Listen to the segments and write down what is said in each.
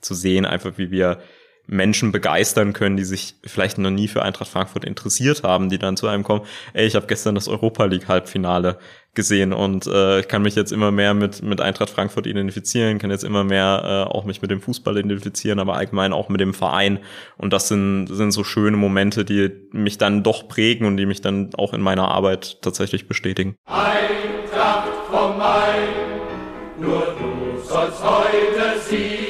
zu sehen, einfach wie wir Menschen begeistern können, die sich vielleicht noch nie für Eintracht Frankfurt interessiert haben, die dann zu einem kommen, ey, ich habe gestern das Europa League Halbfinale gesehen und äh, ich kann mich jetzt immer mehr mit mit Eintracht Frankfurt identifizieren, kann jetzt immer mehr äh, auch mich mit dem Fußball identifizieren, aber allgemein auch mit dem Verein und das sind sind so schöne Momente, die mich dann doch prägen und die mich dann auch in meiner Arbeit tatsächlich bestätigen. Eintracht vom Main, nur du sollst heute siegen.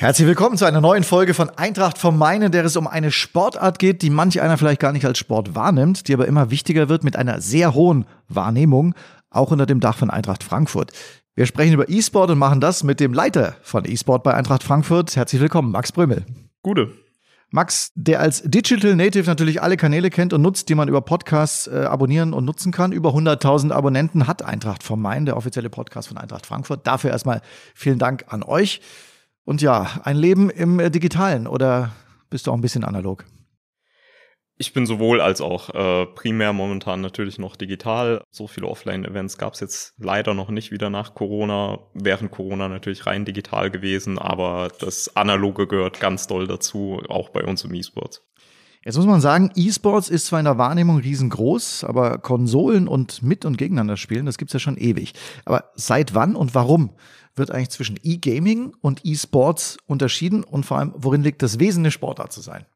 Herzlich willkommen zu einer neuen Folge von Eintracht vom Main, in der es um eine Sportart geht, die manch einer vielleicht gar nicht als Sport wahrnimmt, die aber immer wichtiger wird mit einer sehr hohen Wahrnehmung, auch unter dem Dach von Eintracht Frankfurt. Wir sprechen über E-Sport und machen das mit dem Leiter von E-Sport bei Eintracht Frankfurt. Herzlich willkommen, Max Brömel. Gute. Max, der als Digital Native natürlich alle Kanäle kennt und nutzt, die man über Podcasts äh, abonnieren und nutzen kann. Über 100.000 Abonnenten hat Eintracht vom Main, der offizielle Podcast von Eintracht Frankfurt. Dafür erstmal vielen Dank an euch. Und ja, ein Leben im äh, Digitalen oder bist du auch ein bisschen analog? Ich bin sowohl als auch äh, primär momentan natürlich noch digital. So viele Offline-Events gab es jetzt leider noch nicht wieder nach Corona. Während Corona natürlich rein digital gewesen, aber das Analoge gehört ganz doll dazu, auch bei uns im E-Sports. Jetzt muss man sagen, E-Sports ist zwar in der Wahrnehmung riesengroß, aber Konsolen und mit und gegeneinander spielen, das gibt's ja schon ewig. Aber seit wann und warum wird eigentlich zwischen E-Gaming und E-Sports unterschieden und vor allem, worin liegt das Wesen, eine Sportart zu sein?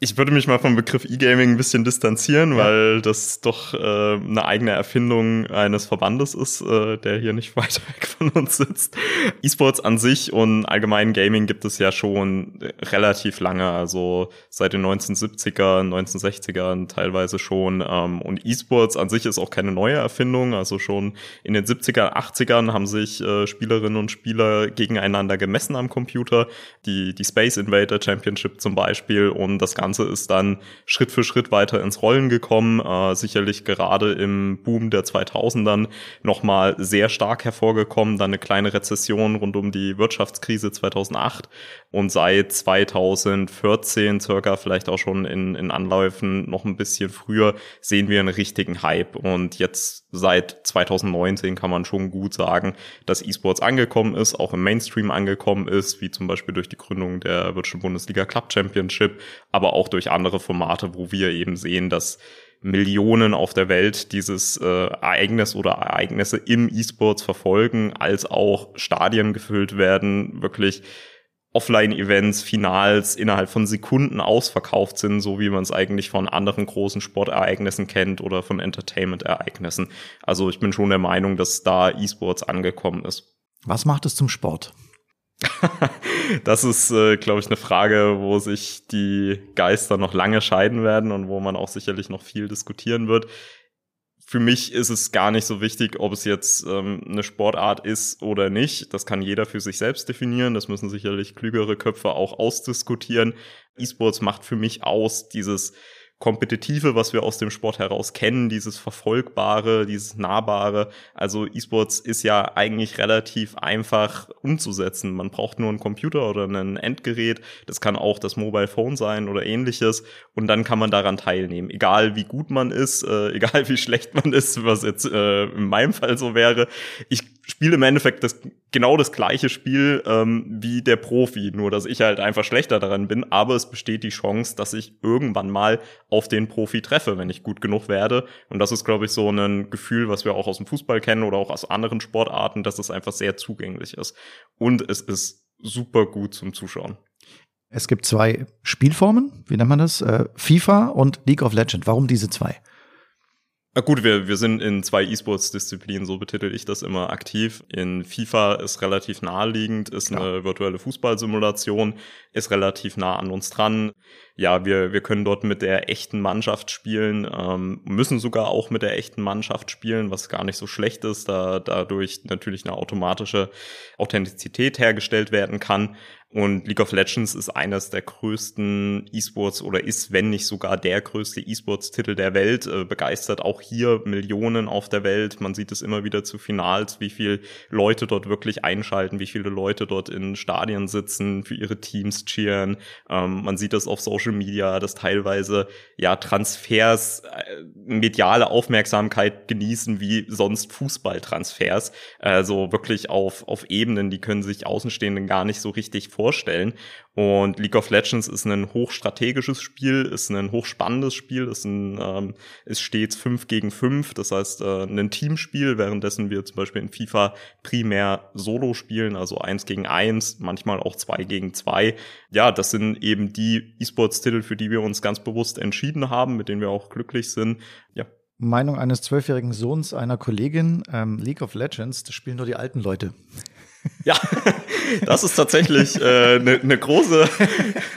Ich würde mich mal vom Begriff E-Gaming ein bisschen distanzieren, ja. weil das doch äh, eine eigene Erfindung eines Verbandes ist, äh, der hier nicht weiter weg von uns sitzt. E-Sports an sich und allgemein Gaming gibt es ja schon relativ lange, also seit den 1970er, 1960ern teilweise schon. Ähm, und E-Sports an sich ist auch keine neue Erfindung, also schon in den 70er, 80ern haben sich äh, Spielerinnen und Spieler gegeneinander gemessen am Computer. Die, die Space Invader Championship zum Beispiel und das Ganze Ganze ist dann Schritt für Schritt weiter ins Rollen gekommen, äh, sicherlich gerade im Boom der 2000ern nochmal sehr stark hervorgekommen, dann eine kleine Rezession rund um die Wirtschaftskrise 2008 und seit 2014 circa, vielleicht auch schon in, in Anläufen noch ein bisschen früher, sehen wir einen richtigen Hype. Und jetzt seit 2019 kann man schon gut sagen, dass E-Sports angekommen ist, auch im Mainstream angekommen ist, wie zum Beispiel durch die Gründung der Virtual Bundesliga Club Championship, aber auch durch andere Formate, wo wir eben sehen, dass Millionen auf der Welt dieses äh, Ereignis oder Ereignisse im E-Sports verfolgen, als auch Stadien gefüllt werden, wirklich Offline-Events, Finals innerhalb von Sekunden ausverkauft sind, so wie man es eigentlich von anderen großen Sportereignissen kennt oder von Entertainment-Ereignissen. Also ich bin schon der Meinung, dass da E-Sports angekommen ist. Was macht es zum Sport? das ist, äh, glaube ich, eine Frage, wo sich die Geister noch lange scheiden werden und wo man auch sicherlich noch viel diskutieren wird. Für mich ist es gar nicht so wichtig, ob es jetzt ähm, eine Sportart ist oder nicht. Das kann jeder für sich selbst definieren. Das müssen sicherlich klügere Köpfe auch ausdiskutieren. E-Sports macht für mich aus dieses Kompetitive, was wir aus dem Sport heraus kennen, dieses Verfolgbare, dieses Nahbare. Also E-Sports ist ja eigentlich relativ einfach umzusetzen. Man braucht nur einen Computer oder ein Endgerät. Das kann auch das Mobile Phone sein oder ähnliches. Und dann kann man daran teilnehmen. Egal wie gut man ist, äh, egal wie schlecht man ist, was jetzt äh, in meinem Fall so wäre. Ich spiele im Endeffekt das, genau das gleiche Spiel ähm, wie der Profi, nur dass ich halt einfach schlechter daran bin, aber es besteht die Chance, dass ich irgendwann mal auf den Profi treffe, wenn ich gut genug werde. Und das ist, glaube ich, so ein Gefühl, was wir auch aus dem Fußball kennen oder auch aus anderen Sportarten, dass es einfach sehr zugänglich ist. Und es ist super gut zum Zuschauen. Es gibt zwei Spielformen, wie nennt man das? Äh, FIFA und League of Legends. Warum diese zwei? Na gut, wir, wir sind in zwei E-Sports-Disziplinen, so betitel ich das immer aktiv. In FIFA ist relativ naheliegend, ist ja. eine virtuelle Fußballsimulation, ist relativ nah an uns dran. Ja, wir, wir können dort mit der echten Mannschaft spielen, ähm, müssen sogar auch mit der echten Mannschaft spielen, was gar nicht so schlecht ist, da dadurch natürlich eine automatische Authentizität hergestellt werden kann. Und League of Legends ist eines der größten E-Sports oder ist, wenn nicht sogar der größte E-Sports-Titel der Welt, äh, begeistert auch hier Millionen auf der Welt. Man sieht es immer wieder zu Finals, wie viel Leute dort wirklich einschalten, wie viele Leute dort in Stadien sitzen, für ihre Teams cheeren. Ähm, man sieht das auf Social Media, dass teilweise ja Transfers äh, mediale Aufmerksamkeit genießen wie sonst Fußballtransfers. Also wirklich auf, auf Ebenen, die können sich Außenstehenden gar nicht so richtig vorstellen. Und League of Legends ist ein hochstrategisches Spiel, ist ein hochspannendes Spiel, ist, ein, ähm, ist stets fünf gegen fünf, das heißt äh, ein Teamspiel, währenddessen wir zum Beispiel in FIFA primär Solo spielen, also eins gegen eins, manchmal auch zwei gegen zwei. Ja, das sind eben die E-Sports-Titel, für die wir uns ganz bewusst entschieden haben, mit denen wir auch glücklich sind. Ja, Meinung eines zwölfjährigen Sohns einer Kollegin, ähm, League of Legends, das spielen nur die alten Leute. Ja, das ist tatsächlich eine äh, ne, ne große,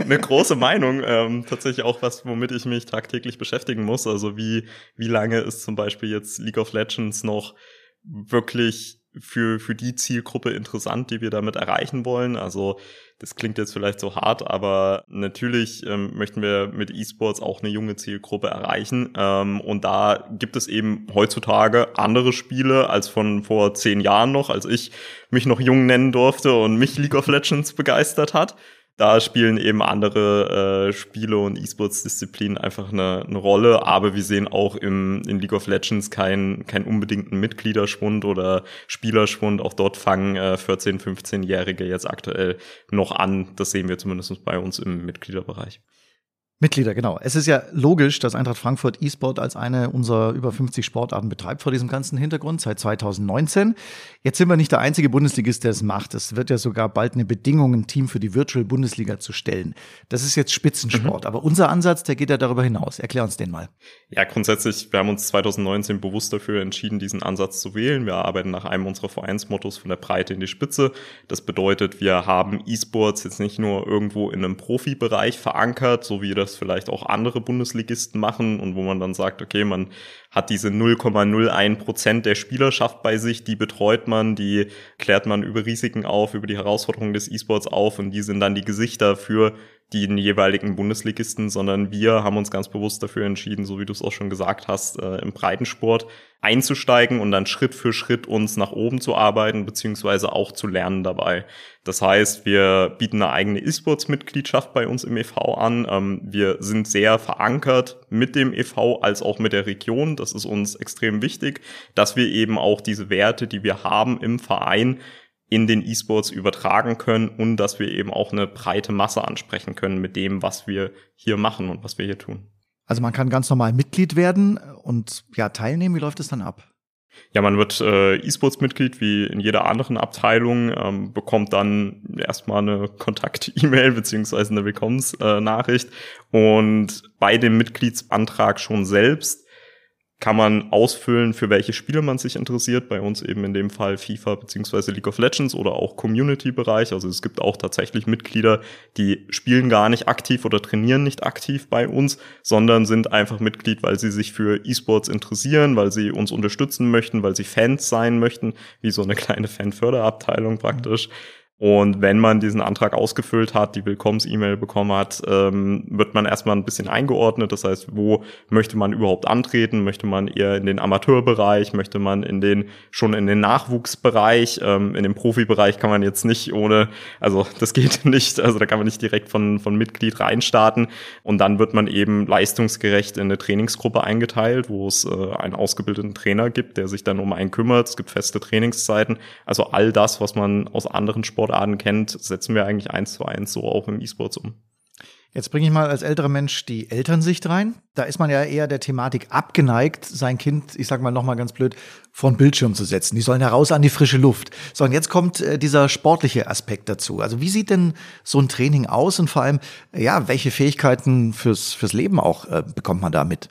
ne große Meinung. Ähm, tatsächlich auch was, womit ich mich tagtäglich beschäftigen muss. Also wie, wie lange ist zum Beispiel jetzt League of Legends noch wirklich für, für die Zielgruppe interessant, die wir damit erreichen wollen. Also das klingt jetzt vielleicht so hart, aber natürlich ähm, möchten wir mit E-Sports auch eine junge Zielgruppe erreichen. Ähm, und da gibt es eben heutzutage andere Spiele als von vor zehn Jahren noch, als ich mich noch jung nennen durfte und mich League of Legends begeistert hat da spielen eben andere äh, Spiele und E-Sports-Disziplinen einfach eine, eine Rolle. Aber wir sehen auch im, in League of Legends keinen keinen unbedingten Mitgliederschwund oder Spielerschwund. Auch dort fangen äh, 14-, 15-Jährige jetzt aktuell noch an. Das sehen wir zumindest bei uns im Mitgliederbereich. Mitglieder, genau. Es ist ja logisch, dass Eintracht Frankfurt E-Sport als eine unserer über 50 Sportarten betreibt vor diesem ganzen Hintergrund seit 2019. Jetzt sind wir nicht der einzige Bundesligist, der es macht. Es wird ja sogar bald eine Bedingung, ein Team für die Virtual Bundesliga zu stellen. Das ist jetzt Spitzensport. Mhm. Aber unser Ansatz, der geht ja darüber hinaus. Erklär uns den mal. Ja, grundsätzlich, wir haben uns 2019 bewusst dafür entschieden, diesen Ansatz zu wählen. Wir arbeiten nach einem unserer Vereinsmottos von der Breite in die Spitze. Das bedeutet, wir haben E-Sports jetzt nicht nur irgendwo in einem Profibereich verankert, so wie das das vielleicht auch andere Bundesligisten machen und wo man dann sagt, okay, man hat diese 0,01 Prozent der Spielerschaft bei sich, die betreut man, die klärt man über Risiken auf, über die Herausforderungen des E-Sports auf und die sind dann die Gesichter für den jeweiligen Bundesligisten, sondern wir haben uns ganz bewusst dafür entschieden, so wie du es auch schon gesagt hast, äh, im Breitensport einzusteigen und dann Schritt für Schritt uns nach oben zu arbeiten, beziehungsweise auch zu lernen dabei. Das heißt, wir bieten eine eigene E-Sports-Mitgliedschaft bei uns im EV an. Ähm, wir sind sehr verankert mit dem EV als auch mit der Region. Das ist uns extrem wichtig, dass wir eben auch diese Werte, die wir haben im Verein, in den E-Sports übertragen können und dass wir eben auch eine breite Masse ansprechen können mit dem, was wir hier machen und was wir hier tun. Also man kann ganz normal Mitglied werden und ja teilnehmen. Wie läuft es dann ab? Ja, man wird äh, E-Sports-Mitglied wie in jeder anderen Abteilung, ähm, bekommt dann erstmal eine Kontakt-E-Mail beziehungsweise eine Willkommensnachricht und bei dem Mitgliedsantrag schon selbst kann man ausfüllen, für welche Spiele man sich interessiert. Bei uns eben in dem Fall FIFA beziehungsweise League of Legends oder auch Community-Bereich. Also es gibt auch tatsächlich Mitglieder, die spielen gar nicht aktiv oder trainieren nicht aktiv bei uns, sondern sind einfach Mitglied, weil sie sich für E-Sports interessieren, weil sie uns unterstützen möchten, weil sie Fans sein möchten, wie so eine kleine Fanförderabteilung praktisch. Mhm und wenn man diesen Antrag ausgefüllt hat, die Willkommens-E-Mail bekommen hat, ähm, wird man erstmal ein bisschen eingeordnet. Das heißt, wo möchte man überhaupt antreten? Möchte man eher in den Amateurbereich? Möchte man in den schon in den Nachwuchsbereich? Ähm, in den Profibereich kann man jetzt nicht ohne, also das geht nicht. Also da kann man nicht direkt von von Mitglied reinstarten. Und dann wird man eben leistungsgerecht in eine Trainingsgruppe eingeteilt, wo es äh, einen ausgebildeten Trainer gibt, der sich dann um einen kümmert. Es gibt feste Trainingszeiten. Also all das, was man aus anderen Sportarten Sportarten kennt, setzen wir eigentlich eins zu eins so auch im E-Sports um. Jetzt bringe ich mal als älterer Mensch die Elternsicht rein. Da ist man ja eher der Thematik abgeneigt, sein Kind, ich sag mal nochmal ganz blöd, vor den Bildschirm zu setzen. Die sollen heraus an die frische Luft. So, und jetzt kommt äh, dieser sportliche Aspekt dazu. Also wie sieht denn so ein Training aus und vor allem, ja, welche Fähigkeiten fürs, fürs Leben auch äh, bekommt man da mit?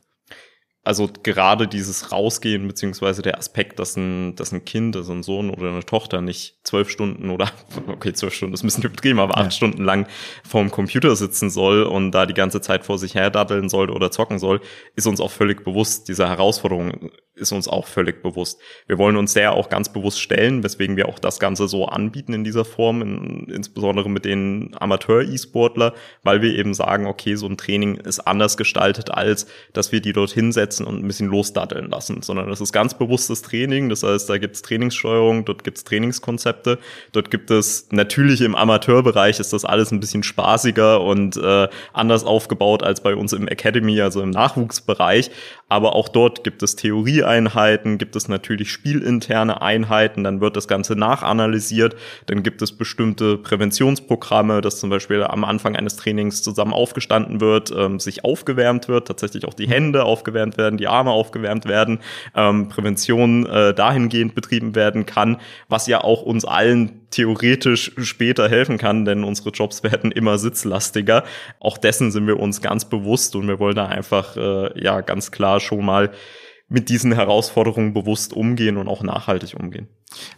Also gerade dieses Rausgehen, beziehungsweise der Aspekt, dass ein, dass ein Kind, also ein Sohn oder eine Tochter nicht zwölf Stunden oder, okay, zwölf Stunden ist ein bisschen übertrieben, aber acht ja. Stunden lang vorm Computer sitzen soll und da die ganze Zeit vor sich her daddeln soll oder zocken soll, ist uns auch völlig bewusst. Diese Herausforderung ist uns auch völlig bewusst. Wir wollen uns der auch ganz bewusst stellen, weswegen wir auch das Ganze so anbieten in dieser Form, in, insbesondere mit den Amateur-E-Sportler, weil wir eben sagen, okay, so ein Training ist anders gestaltet, als dass wir die dort hinsetzen und ein bisschen losdatteln lassen, sondern das ist ganz bewusstes Training. Das heißt, da gibt es Trainingssteuerung, dort gibt es Trainingskonzepte, dort gibt es natürlich im Amateurbereich ist das alles ein bisschen spaßiger und äh, anders aufgebaut als bei uns im Academy, also im Nachwuchsbereich. Aber auch dort gibt es Theorieeinheiten, gibt es natürlich spielinterne Einheiten, dann wird das Ganze nachanalysiert, dann gibt es bestimmte Präventionsprogramme, dass zum Beispiel am Anfang eines Trainings zusammen aufgestanden wird, ähm, sich aufgewärmt wird, tatsächlich auch die Hände aufgewärmt werden, die Arme aufgewärmt werden, ähm, Prävention äh, dahingehend betrieben werden kann, was ja auch uns allen theoretisch später helfen kann, denn unsere Jobs werden immer sitzlastiger. Auch dessen sind wir uns ganz bewusst und wir wollen da einfach äh, ja ganz klar schon mal mit diesen Herausforderungen bewusst umgehen und auch nachhaltig umgehen.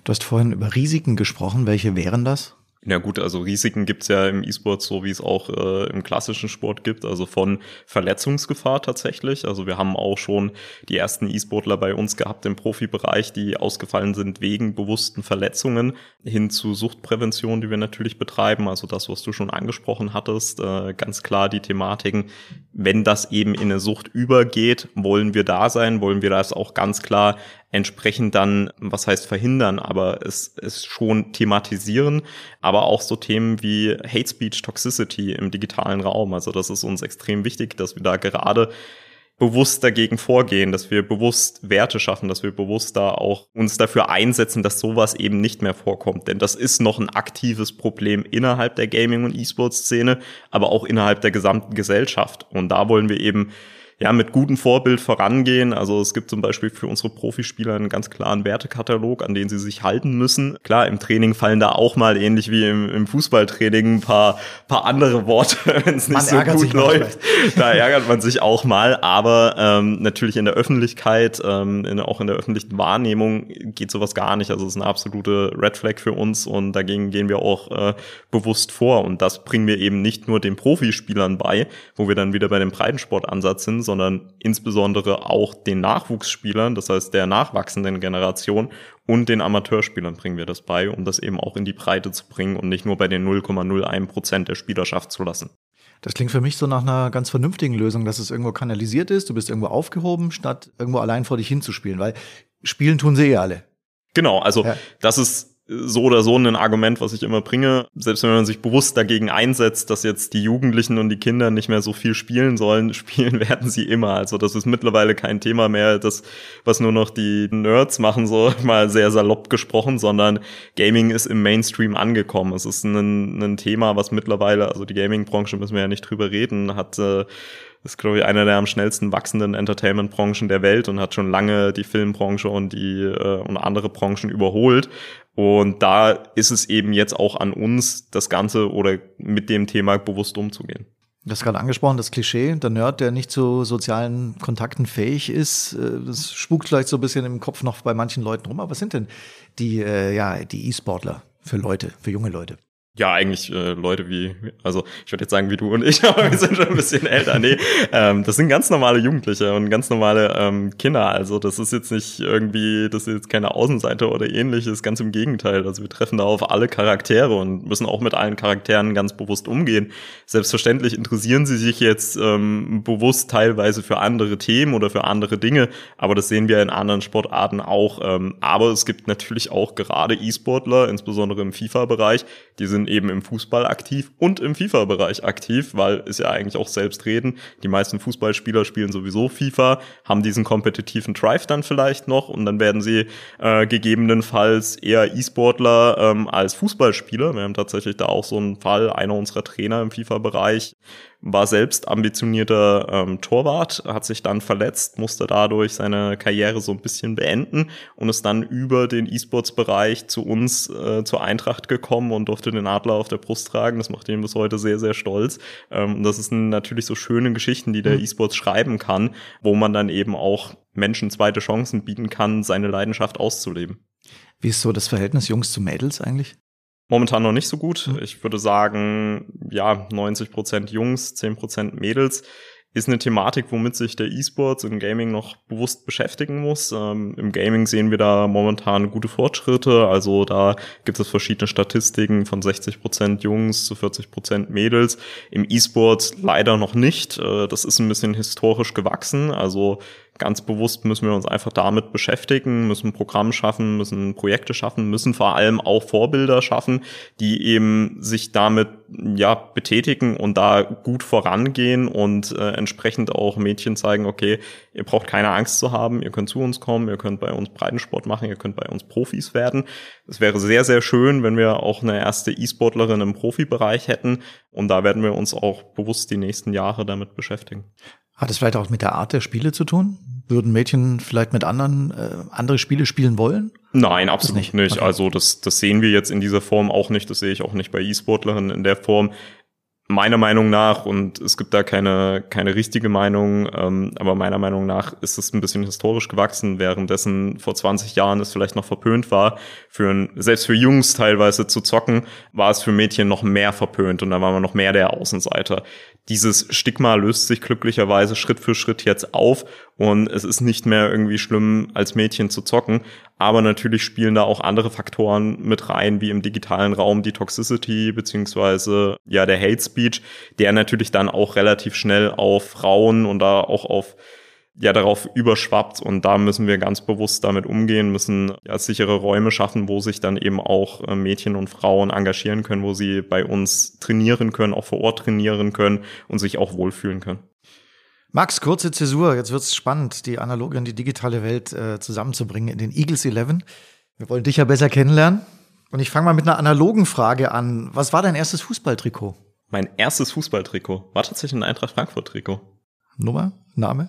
Du hast vorhin über Risiken gesprochen. Welche wären das? Ja gut, also Risiken gibt's ja im E-Sport so, wie es auch äh, im klassischen Sport gibt, also von Verletzungsgefahr tatsächlich. Also wir haben auch schon die ersten E-Sportler bei uns gehabt im Profibereich, die ausgefallen sind wegen bewussten Verletzungen, hin zu Suchtprävention, die wir natürlich betreiben. Also das, was du schon angesprochen hattest, äh, ganz klar die Thematiken, wenn das eben in eine Sucht übergeht, wollen wir da sein, wollen wir das auch ganz klar entsprechend dann, was heißt verhindern, aber es, es schon thematisieren, aber auch so Themen wie Hate Speech, Toxicity im digitalen Raum. Also das ist uns extrem wichtig, dass wir da gerade bewusst dagegen vorgehen, dass wir bewusst Werte schaffen, dass wir bewusst da auch uns dafür einsetzen, dass sowas eben nicht mehr vorkommt. Denn das ist noch ein aktives Problem innerhalb der Gaming- und E-Sport-Szene, aber auch innerhalb der gesamten Gesellschaft. Und da wollen wir eben ja, mit gutem Vorbild vorangehen. Also es gibt zum Beispiel für unsere Profispieler einen ganz klaren Wertekatalog, an den sie sich halten müssen. Klar, im Training fallen da auch mal ähnlich wie im, im Fußballtraining ein paar, paar andere Worte, wenn es nicht man so gut läuft. Da ärgert man sich auch mal. Aber ähm, natürlich in der Öffentlichkeit, ähm, in, auch in der öffentlichen Wahrnehmung geht sowas gar nicht. Also es ist eine absolute Red Flag für uns und dagegen gehen wir auch äh, bewusst vor. Und das bringen wir eben nicht nur den Profispielern bei, wo wir dann wieder bei dem Breitensportansatz sind, sondern insbesondere auch den Nachwuchsspielern, das heißt der nachwachsenden Generation und den Amateurspielern bringen wir das bei, um das eben auch in die Breite zu bringen und nicht nur bei den 0,01 Prozent der Spielerschaft zu lassen. Das klingt für mich so nach einer ganz vernünftigen Lösung, dass es irgendwo kanalisiert ist, du bist irgendwo aufgehoben, statt irgendwo allein vor dich hinzuspielen, weil spielen tun sie eh alle. Genau, also ja. das ist so oder so ein Argument, was ich immer bringe. Selbst wenn man sich bewusst dagegen einsetzt, dass jetzt die Jugendlichen und die Kinder nicht mehr so viel spielen sollen, spielen werden sie immer. Also das ist mittlerweile kein Thema mehr, das, was nur noch die Nerds machen, so mal sehr salopp gesprochen, sondern Gaming ist im Mainstream angekommen. Es ist ein, ein Thema, was mittlerweile, also die Gaming-Branche müssen wir ja nicht drüber reden, hat äh, ist, glaube ich, einer der am schnellsten wachsenden Entertainment-Branchen der Welt und hat schon lange die Filmbranche und die äh, und andere Branchen überholt. Und da ist es eben jetzt auch an uns, das Ganze oder mit dem Thema bewusst umzugehen. Du hast gerade angesprochen, das Klischee, der Nerd, der nicht zu sozialen Kontakten fähig ist, äh, das spukt vielleicht so ein bisschen im Kopf noch bei manchen Leuten rum. Aber was sind denn die, äh, ja, die E-Sportler für Leute, für junge Leute? Ja, eigentlich äh, Leute wie, also ich würde jetzt sagen wie du und ich, aber wir sind schon ein bisschen älter. Nee, ähm, das sind ganz normale Jugendliche und ganz normale ähm, Kinder. Also das ist jetzt nicht irgendwie, das ist jetzt keine Außenseite oder ähnliches, ganz im Gegenteil. Also wir treffen da auf alle Charaktere und müssen auch mit allen Charakteren ganz bewusst umgehen. Selbstverständlich interessieren sie sich jetzt ähm, bewusst teilweise für andere Themen oder für andere Dinge, aber das sehen wir in anderen Sportarten auch. Ähm, aber es gibt natürlich auch gerade E-Sportler, insbesondere im FIFA-Bereich, die sind eben im Fußball aktiv und im FIFA-Bereich aktiv, weil ist ja eigentlich auch selbst reden. Die meisten Fußballspieler spielen sowieso FIFA, haben diesen kompetitiven Drive dann vielleicht noch und dann werden sie äh, gegebenenfalls eher E-Sportler ähm, als Fußballspieler. Wir haben tatsächlich da auch so einen Fall, einer unserer Trainer im FIFA-Bereich war selbst ambitionierter ähm, Torwart, hat sich dann verletzt, musste dadurch seine Karriere so ein bisschen beenden und ist dann über den E-Sports-Bereich zu uns, äh, zur Eintracht gekommen und durfte den Adler auf der Brust tragen. Das macht ihn bis heute sehr, sehr stolz. Ähm, das sind natürlich so schöne Geschichten, die der mhm. E-Sports schreiben kann, wo man dann eben auch Menschen zweite Chancen bieten kann, seine Leidenschaft auszuleben. Wie ist so das Verhältnis Jungs zu Mädels eigentlich? Momentan noch nicht so gut. Mhm. Ich würde sagen, ja, 90 Prozent Jungs, 10 Prozent Mädels. ist eine Thematik, womit sich der E-Sports und Gaming noch bewusst beschäftigen muss. Ähm, Im Gaming sehen wir da momentan gute Fortschritte. Also da gibt es verschiedene Statistiken von 60 Prozent Jungs zu 40 Prozent Mädels. Im E-Sports leider noch nicht. Äh, das ist ein bisschen historisch gewachsen. Also ganz bewusst müssen wir uns einfach damit beschäftigen, müssen Programm schaffen, müssen Projekte schaffen, müssen vor allem auch Vorbilder schaffen, die eben sich damit ja betätigen und da gut vorangehen und äh, entsprechend auch Mädchen zeigen, okay, ihr braucht keine Angst zu haben, ihr könnt zu uns kommen, ihr könnt bei uns Breitensport machen, ihr könnt bei uns Profis werden. Es wäre sehr, sehr schön, wenn wir auch eine erste E-Sportlerin im Profibereich hätten und da werden wir uns auch bewusst die nächsten Jahre damit beschäftigen. Hat es vielleicht auch mit der Art der Spiele zu tun? Würden Mädchen vielleicht mit anderen äh, andere Spiele spielen wollen? Nein, absolut nicht. nicht. Okay. Also das, das sehen wir jetzt in dieser Form auch nicht. Das sehe ich auch nicht bei E-Sportlerinnen in der Form meiner Meinung nach, und es gibt da keine, keine richtige Meinung, ähm, aber meiner Meinung nach ist es ein bisschen historisch gewachsen, währenddessen vor 20 Jahren es vielleicht noch verpönt war, für ein, selbst für Jungs teilweise zu zocken, war es für Mädchen noch mehr verpönt und da war man noch mehr der Außenseiter. Dieses Stigma löst sich glücklicherweise Schritt für Schritt jetzt auf und es ist nicht mehr irgendwie schlimm, als Mädchen zu zocken. Aber natürlich spielen da auch andere Faktoren mit rein, wie im digitalen Raum die Toxicity beziehungsweise ja der Hate Speech, der natürlich dann auch relativ schnell auf Frauen und da auch auf ja darauf überschwappt und da müssen wir ganz bewusst damit umgehen, müssen ja sichere Räume schaffen, wo sich dann eben auch äh, Mädchen und Frauen engagieren können, wo sie bei uns trainieren können, auch vor Ort trainieren können und sich auch wohlfühlen können. Max, kurze Zäsur, jetzt wird's spannend, die analoge und die digitale Welt äh, zusammenzubringen in den Eagles 11. Wir wollen dich ja besser kennenlernen. Und ich fange mal mit einer analogen Frage an. Was war dein erstes Fußballtrikot? Mein erstes Fußballtrikot war tatsächlich ein Eintracht Frankfurt-Trikot. Nummer? Name?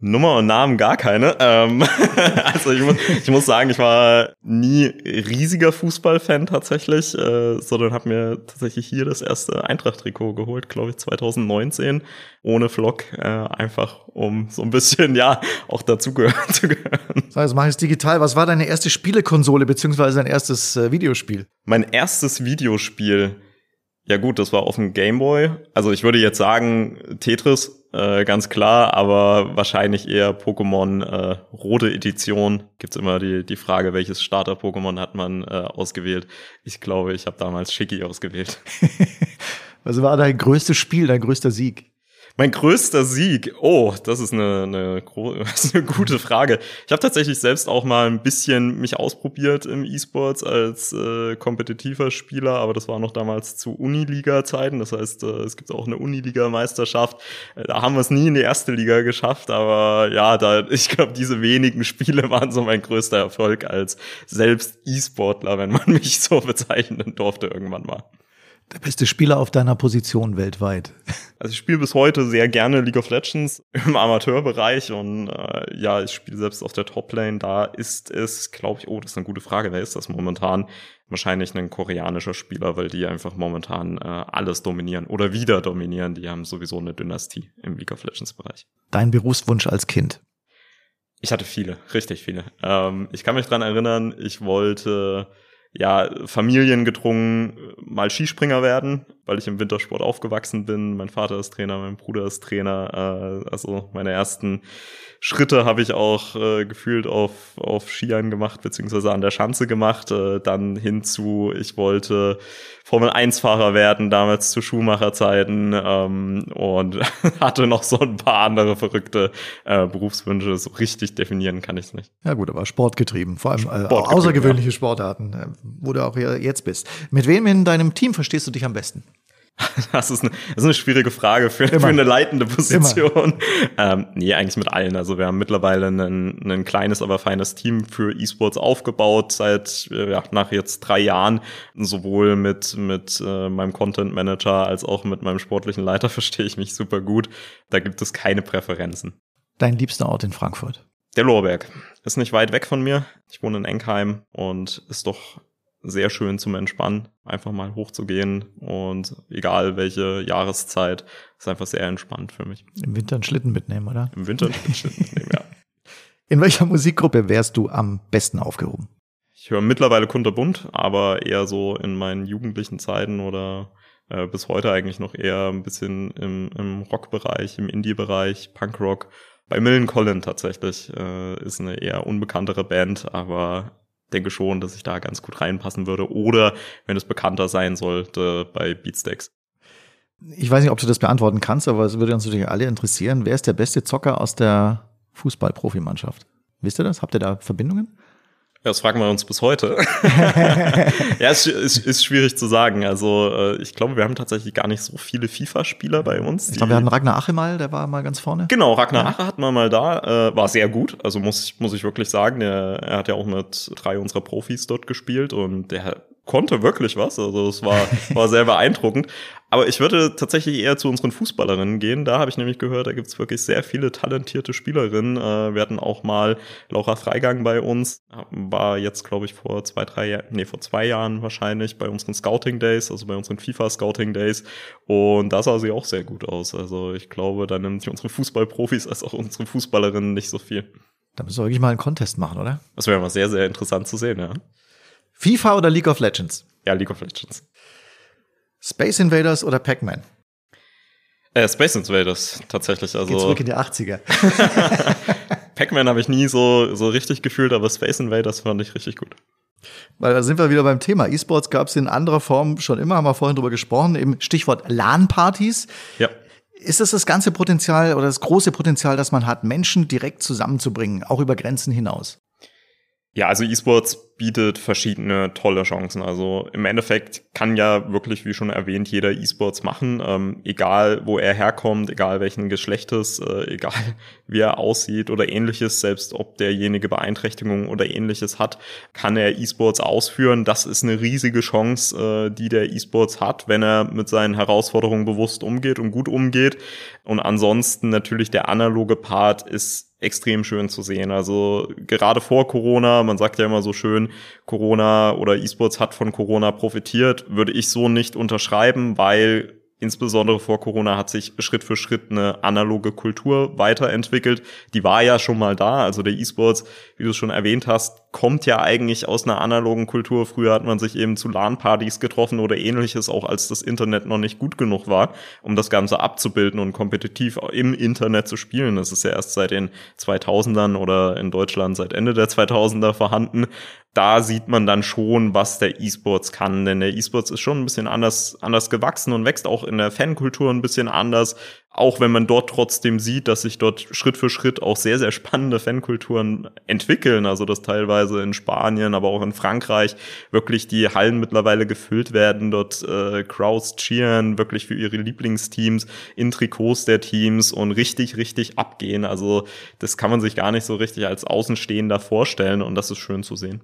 Nummer und Namen gar keine. Ähm, also ich muss, ich muss sagen, ich war nie riesiger Fußballfan tatsächlich, äh, sondern habe mir tatsächlich hier das erste Eintracht-Trikot geholt, glaube ich 2019, ohne Vlog, äh, einfach um so ein bisschen, ja, auch dazugehören zu gehören. Also mach ich es digital. Was war deine erste Spielekonsole beziehungsweise dein erstes äh, Videospiel? Mein erstes Videospiel ja gut, das war auf dem Gameboy. Also ich würde jetzt sagen Tetris, äh, ganz klar, aber wahrscheinlich eher Pokémon äh, rote Edition. Gibt's immer die, die Frage, welches Starter-Pokémon hat man äh, ausgewählt. Ich glaube, ich habe damals Shiki ausgewählt. Was war dein größtes Spiel, dein größter Sieg? Mein größter Sieg. Oh, das ist eine, eine, das ist eine gute Frage. Ich habe tatsächlich selbst auch mal ein bisschen mich ausprobiert im E-Sports als äh, kompetitiver Spieler, aber das war noch damals zu Uniliga-Zeiten. Das heißt, äh, es gibt auch eine Uniliga-Meisterschaft. Äh, da haben wir es nie in die erste Liga geschafft, aber ja, da ich glaube, diese wenigen Spiele waren so mein größter Erfolg als selbst E-Sportler, wenn man mich so bezeichnen durfte irgendwann mal. Der beste Spieler auf deiner Position weltweit. Also ich spiele bis heute sehr gerne League of Legends im Amateurbereich und äh, ja, ich spiele selbst auf der Toplane. Da ist es, glaube ich, oh, das ist eine gute Frage. Wer ist das momentan? Wahrscheinlich ein koreanischer Spieler, weil die einfach momentan äh, alles dominieren oder wieder dominieren. Die haben sowieso eine Dynastie im League of Legends Bereich. Dein Berufswunsch als Kind? Ich hatte viele, richtig viele. Ähm, ich kann mich dran erinnern, ich wollte ja, familiengedrungen mal Skispringer werden, weil ich im Wintersport aufgewachsen bin. Mein Vater ist Trainer, mein Bruder ist Trainer. Äh, also meine ersten Schritte habe ich auch äh, gefühlt auf, auf Skiern gemacht, beziehungsweise an der Schanze gemacht. Äh, dann hinzu, ich wollte Formel-1-Fahrer werden, damals zu Schuhmacherzeiten ähm, und hatte noch so ein paar andere verrückte äh, Berufswünsche. So richtig definieren kann ich es nicht. Ja gut, aber sportgetrieben, vor allem äh, außergewöhnliche ja. Sportarten, äh, wo du auch jetzt bist. Mit wem in deinem Team verstehst du dich am besten? Das ist, eine, das ist eine schwierige Frage für, für eine leitende Position. Ähm, nee, eigentlich mit allen. Also wir haben mittlerweile ein, ein kleines, aber feines Team für E-Sports aufgebaut seit äh, ja, nach jetzt drei Jahren. Sowohl mit, mit äh, meinem Content Manager als auch mit meinem sportlichen Leiter verstehe ich mich super gut. Da gibt es keine Präferenzen. Dein liebster Ort in Frankfurt? Der Lorberg. Ist nicht weit weg von mir. Ich wohne in Enkheim und ist doch sehr schön zum Entspannen, einfach mal hochzugehen und egal welche Jahreszeit, ist einfach sehr entspannt für mich. Im Winter einen Schlitten mitnehmen, oder? Im Winter einen Schlitten mitnehmen, ja. In welcher Musikgruppe wärst du am besten aufgehoben? Ich höre mittlerweile kunterbunt, aber eher so in meinen jugendlichen Zeiten oder äh, bis heute eigentlich noch eher ein bisschen im, im Rock-Bereich, im Indie-Bereich, Punkrock. Bei Millen Collin tatsächlich äh, ist eine eher unbekanntere Band, aber denke schon, dass ich da ganz gut reinpassen würde. Oder wenn es bekannter sein sollte, bei Beatsteaks. Ich weiß nicht, ob du das beantworten kannst, aber es würde uns natürlich alle interessieren. Wer ist der beste Zocker aus der Fußball-Profimannschaft? Wisst ihr das? Habt ihr da Verbindungen? Ja, das fragen wir uns bis heute. ja, es ist, ist, schwierig zu sagen. Also äh, ich glaube, wir haben tatsächlich gar nicht so viele FIFA-Spieler bei uns. Ich glaube, wir hatten Ragnar Ache mal, der war mal ganz vorne. Genau, Ragnar Ache hatten wir mal da, äh, war sehr gut. Also muss ich, muss ich wirklich sagen, der, er hat ja auch mit drei unserer Profis dort gespielt und der konnte wirklich was. Also es war, war sehr beeindruckend. Aber ich würde tatsächlich eher zu unseren Fußballerinnen gehen. Da habe ich nämlich gehört, da gibt es wirklich sehr viele talentierte Spielerinnen. Äh, wir hatten auch mal Laura Freigang bei uns. War jetzt, glaube ich, vor zwei, drei Jahren, nee, vor zwei Jahren wahrscheinlich bei unseren Scouting Days, also bei unseren FIFA Scouting Days. Und da sah sie auch sehr gut aus. Also ich glaube, da nehmen sich unsere Fußballprofis als auch unsere Fußballerinnen nicht so viel. Da müssen wir wirklich mal einen Contest machen, oder? Das wäre mal sehr, sehr interessant zu sehen, ja. FIFA oder League of Legends? Ja, League of Legends. Space Invaders oder Pac-Man? Äh, Space Invaders tatsächlich. Also Geht zurück in die 80er. Pac-Man habe ich nie so, so richtig gefühlt, aber Space Invaders fand ich richtig gut. Weil da sind wir wieder beim Thema. E-Sports gab es in anderer Form schon immer, haben wir vorhin drüber gesprochen, im Stichwort LAN-Partys. Ja. Ist das das ganze Potenzial oder das große Potenzial, das man hat, Menschen direkt zusammenzubringen, auch über Grenzen hinaus? Ja, also E-Sports bietet verschiedene tolle Chancen. Also im Endeffekt kann ja wirklich, wie schon erwähnt, jeder E-Sports machen, ähm, egal wo er herkommt, egal welchen Geschlechtes, äh, egal wie er aussieht oder ähnliches, selbst ob derjenige Beeinträchtigungen oder ähnliches hat, kann er E-Sports ausführen. Das ist eine riesige Chance, äh, die der E-Sports hat, wenn er mit seinen Herausforderungen bewusst umgeht und gut umgeht. Und ansonsten natürlich der analoge Part ist extrem schön zu sehen. Also gerade vor Corona, man sagt ja immer so schön, Corona oder E-Sports hat von Corona profitiert, würde ich so nicht unterschreiben, weil insbesondere vor Corona hat sich Schritt für Schritt eine analoge Kultur weiterentwickelt. Die war ja schon mal da. Also der E-Sports, wie du es schon erwähnt hast, kommt ja eigentlich aus einer analogen Kultur. Früher hat man sich eben zu LAN-Partys getroffen oder ähnliches, auch als das Internet noch nicht gut genug war, um das Ganze abzubilden und kompetitiv im Internet zu spielen. Das ist ja erst seit den 2000ern oder in Deutschland seit Ende der 2000er vorhanden da sieht man dann schon, was der E-Sports kann. Denn der E-Sports ist schon ein bisschen anders, anders gewachsen und wächst auch in der Fankultur ein bisschen anders. Auch wenn man dort trotzdem sieht, dass sich dort Schritt für Schritt auch sehr, sehr spannende Fankulturen entwickeln. Also dass teilweise in Spanien, aber auch in Frankreich wirklich die Hallen mittlerweile gefüllt werden. Dort äh, Crowds cheeren wirklich für ihre Lieblingsteams in Trikots der Teams und richtig, richtig abgehen. Also das kann man sich gar nicht so richtig als Außenstehender vorstellen und das ist schön zu sehen.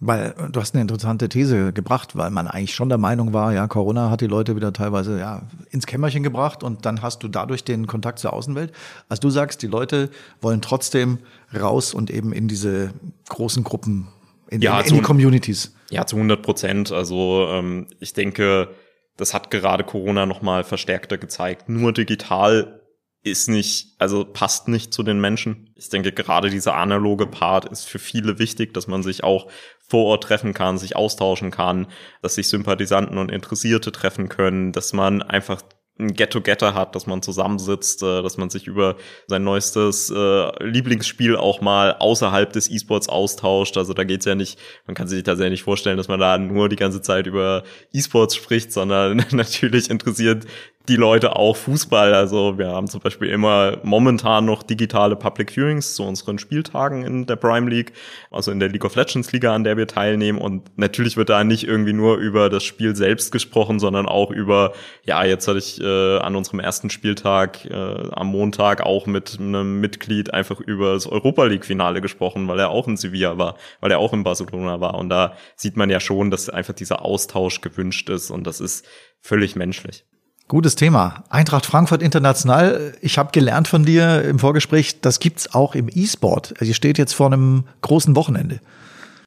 Weil äh, du hast eine interessante These gebracht, weil man eigentlich schon der Meinung war, ja, Corona hat die Leute wieder teilweise ja, ins Kämmerchen gebracht und dann hast du dadurch den Kontakt zur Außenwelt. Also du sagst, die Leute wollen trotzdem raus und eben in diese großen Gruppen, in, ja, in, in die Communities. Ja, zu 100 Prozent. Also ähm, ich denke, das hat gerade Corona nochmal verstärkter gezeigt. Nur digital ist nicht, also passt nicht zu den Menschen. Ich denke, gerade dieser analoge Part ist für viele wichtig, dass man sich auch vor Ort treffen kann, sich austauschen kann, dass sich Sympathisanten und Interessierte treffen können, dass man einfach ein Get-Together hat, dass man zusammensitzt, äh, dass man sich über sein neuestes äh, Lieblingsspiel auch mal außerhalb des E-Sports austauscht. Also da geht's ja nicht, man kann sich ja nicht vorstellen, dass man da nur die ganze Zeit über E-Sports spricht, sondern natürlich interessiert die Leute auch Fußball. Also wir haben zum Beispiel immer momentan noch digitale Public Viewings zu unseren Spieltagen in der Prime League, also in der League of Legends Liga, an der wir teilnehmen. Und natürlich wird da nicht irgendwie nur über das Spiel selbst gesprochen, sondern auch über, ja, jetzt hatte ich äh, an unserem ersten Spieltag äh, am Montag auch mit einem Mitglied einfach über das Europa League Finale gesprochen, weil er auch in Sevilla war, weil er auch in Barcelona war. Und da sieht man ja schon, dass einfach dieser Austausch gewünscht ist und das ist völlig menschlich. Gutes Thema. Eintracht Frankfurt International. Ich habe gelernt von dir im Vorgespräch, das gibt's auch im E-Sport. Also ihr steht jetzt vor einem großen Wochenende.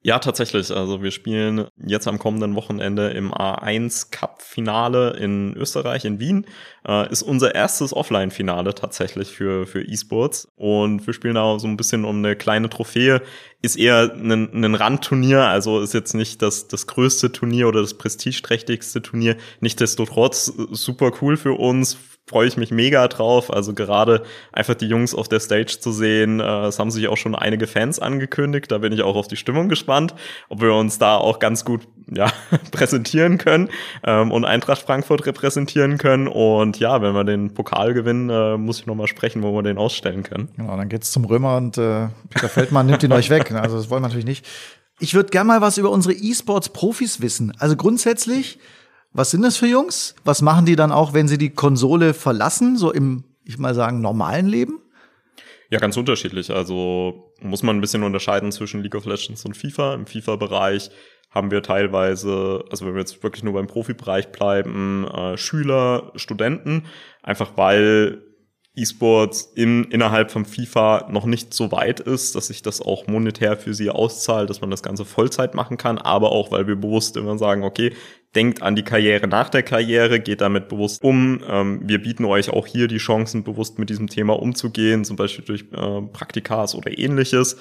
Ja, tatsächlich. Also wir spielen jetzt am kommenden Wochenende im A1 Cup Finale in Österreich, in Wien. Äh, ist unser erstes Offline-Finale tatsächlich für, für E-Sports. Und wir spielen da so ein bisschen um eine kleine Trophäe. Ist eher ein, ein Randturnier, also ist jetzt nicht das, das größte Turnier oder das prestigeträchtigste Turnier. Nichtsdestotrotz super cool für uns, freue ich mich mega drauf. Also gerade einfach die Jungs auf der Stage zu sehen, äh, es haben sich auch schon einige Fans angekündigt. Da bin ich auch auf die Stimmung gespannt, ob wir uns da auch ganz gut ja, präsentieren können ähm, und Eintracht Frankfurt repräsentieren können. Und ja, wenn wir den Pokal gewinnen, äh, muss ich nochmal sprechen, wo wir den ausstellen können. Genau, dann geht's zum Römer und äh, Peter Feldmann nimmt ihn euch weg. Also das wollen wir natürlich nicht. Ich würde gerne mal was über unsere E-Sports-Profis wissen. Also grundsätzlich was sind das für Jungs? Was machen die dann auch, wenn sie die Konsole verlassen, so im, ich mal sagen, normalen Leben? Ja, ganz unterschiedlich. Also muss man ein bisschen unterscheiden zwischen League of Legends und FIFA. Im FIFA-Bereich haben wir teilweise, also wenn wir jetzt wirklich nur beim Profibereich bleiben, äh, Schüler, Studenten, einfach weil E-Sports in, innerhalb von FIFA noch nicht so weit ist, dass sich das auch monetär für sie auszahlt, dass man das Ganze Vollzeit machen kann, aber auch, weil wir bewusst immer sagen, okay, denkt an die Karriere nach der Karriere, geht damit bewusst um. Ähm, wir bieten euch auch hier die Chancen, bewusst mit diesem Thema umzugehen, zum Beispiel durch äh, Praktikas oder ähnliches,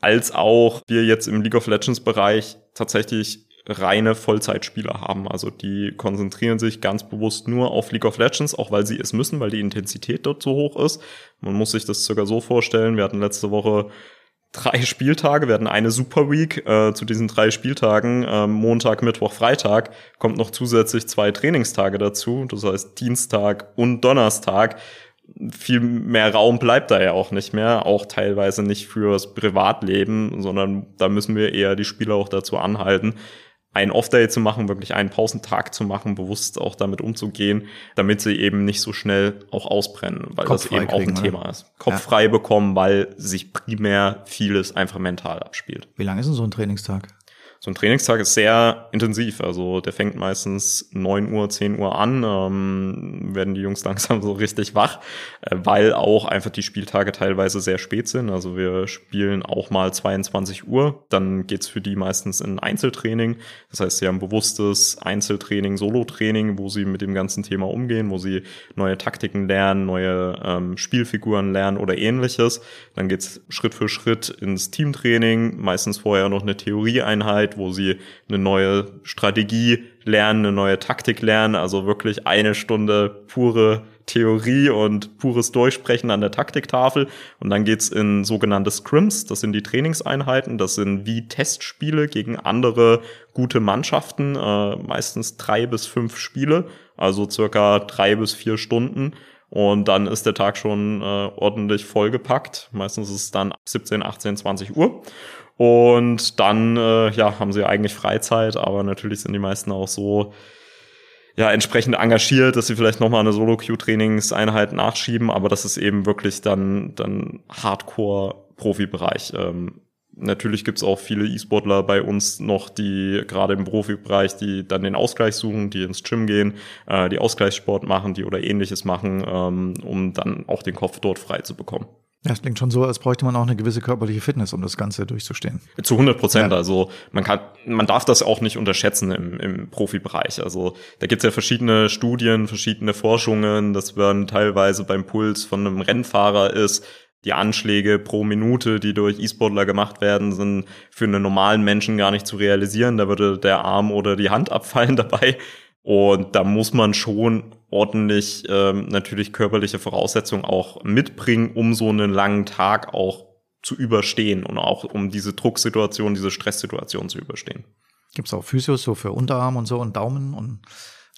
als auch wir jetzt im League of Legends Bereich tatsächlich reine Vollzeitspieler haben. Also die konzentrieren sich ganz bewusst nur auf League of Legends, auch weil sie es müssen, weil die Intensität dort so hoch ist. Man muss sich das sogar so vorstellen. Wir hatten letzte Woche drei Spieltage. Wir hatten eine Super Week. Äh, zu diesen drei Spieltagen, äh, Montag, Mittwoch, Freitag, kommt noch zusätzlich zwei Trainingstage dazu. Das heißt Dienstag und Donnerstag. Viel mehr Raum bleibt da ja auch nicht mehr, auch teilweise nicht fürs Privatleben, sondern da müssen wir eher die Spieler auch dazu anhalten, einen Off-Day zu machen, wirklich einen Pausentag zu machen, bewusst auch damit umzugehen, damit sie eben nicht so schnell auch ausbrennen, weil Kopf das eben auch ein oder? Thema ist. Kopf ja. frei bekommen, weil sich primär vieles einfach mental abspielt. Wie lange ist denn so ein Trainingstag? So ein Trainingstag ist sehr intensiv. Also der fängt meistens neun Uhr, zehn Uhr an, ähm, werden die Jungs langsam so richtig wach, äh, weil auch einfach die Spieltage teilweise sehr spät sind. Also wir spielen auch mal 22 Uhr, dann geht's für die meistens in Einzeltraining. Das heißt, sie haben bewusstes Einzeltraining, Solo-Training, wo sie mit dem ganzen Thema umgehen, wo sie neue Taktiken lernen, neue ähm, Spielfiguren lernen oder ähnliches. Dann geht's Schritt für Schritt ins Teamtraining, meistens vorher noch eine Theorieeinheit Wo sie eine neue Strategie lernen, eine neue Taktik lernen, also wirklich eine Stunde pure Theorie und pures Durchsprechen an der Taktiktafel. Und dann geht's in sogenannte Scrims, das sind die Trainingseinheiten, das sind wie Testspiele gegen andere gute Mannschaften, äh, meistens drei bis fünf Spiele, also circa drei bis vier Stunden. Und dann ist der Tag schon äh, ordentlich vollgepackt. Meistens ist es dann 17, 18, 20 Uhr. Und dann äh, ja, haben sie eigentlich Freizeit, aber natürlich sind die meisten auch so ja, entsprechend engagiert, dass sie vielleicht nochmal eine Solo-Q-Trainingseinheit nachschieben, aber das ist eben wirklich dann, dann Hardcore-Profibereich. Ähm, natürlich gibt's auch viele E-Sportler bei uns noch, die gerade im Profibereich, die dann den Ausgleich suchen, die ins Gym gehen, äh, die Ausgleichssport machen, die oder ähnliches machen, ähm, um dann auch den Kopf dort frei zu bekommen. Ja, das klingt schon so, als bräuchte man auch eine gewisse körperliche Fitness, um das Ganze durchzustehen. Zu 100 Prozent. Ja. Also man kann, man darf das auch nicht unterschätzen im, im Profibereich. Also da gibt's ja verschiedene Studien, verschiedene Forschungen. Das werden teilweise beim Puls von einem Rennfahrer ist. Die Anschläge pro Minute, die durch E-Sportler gemacht werden, sind für einen normalen Menschen gar nicht zu realisieren. Da würde der Arm oder die Hand abfallen dabei. Und da muss man schon ordentlich ähm, natürlich körperliche Voraussetzungen auch mitbringen, um so einen langen Tag auch zu überstehen und auch um diese Drucksituation, diese Stresssituation zu überstehen. Gibt es auch Physios so für Unterarm und so und Daumen und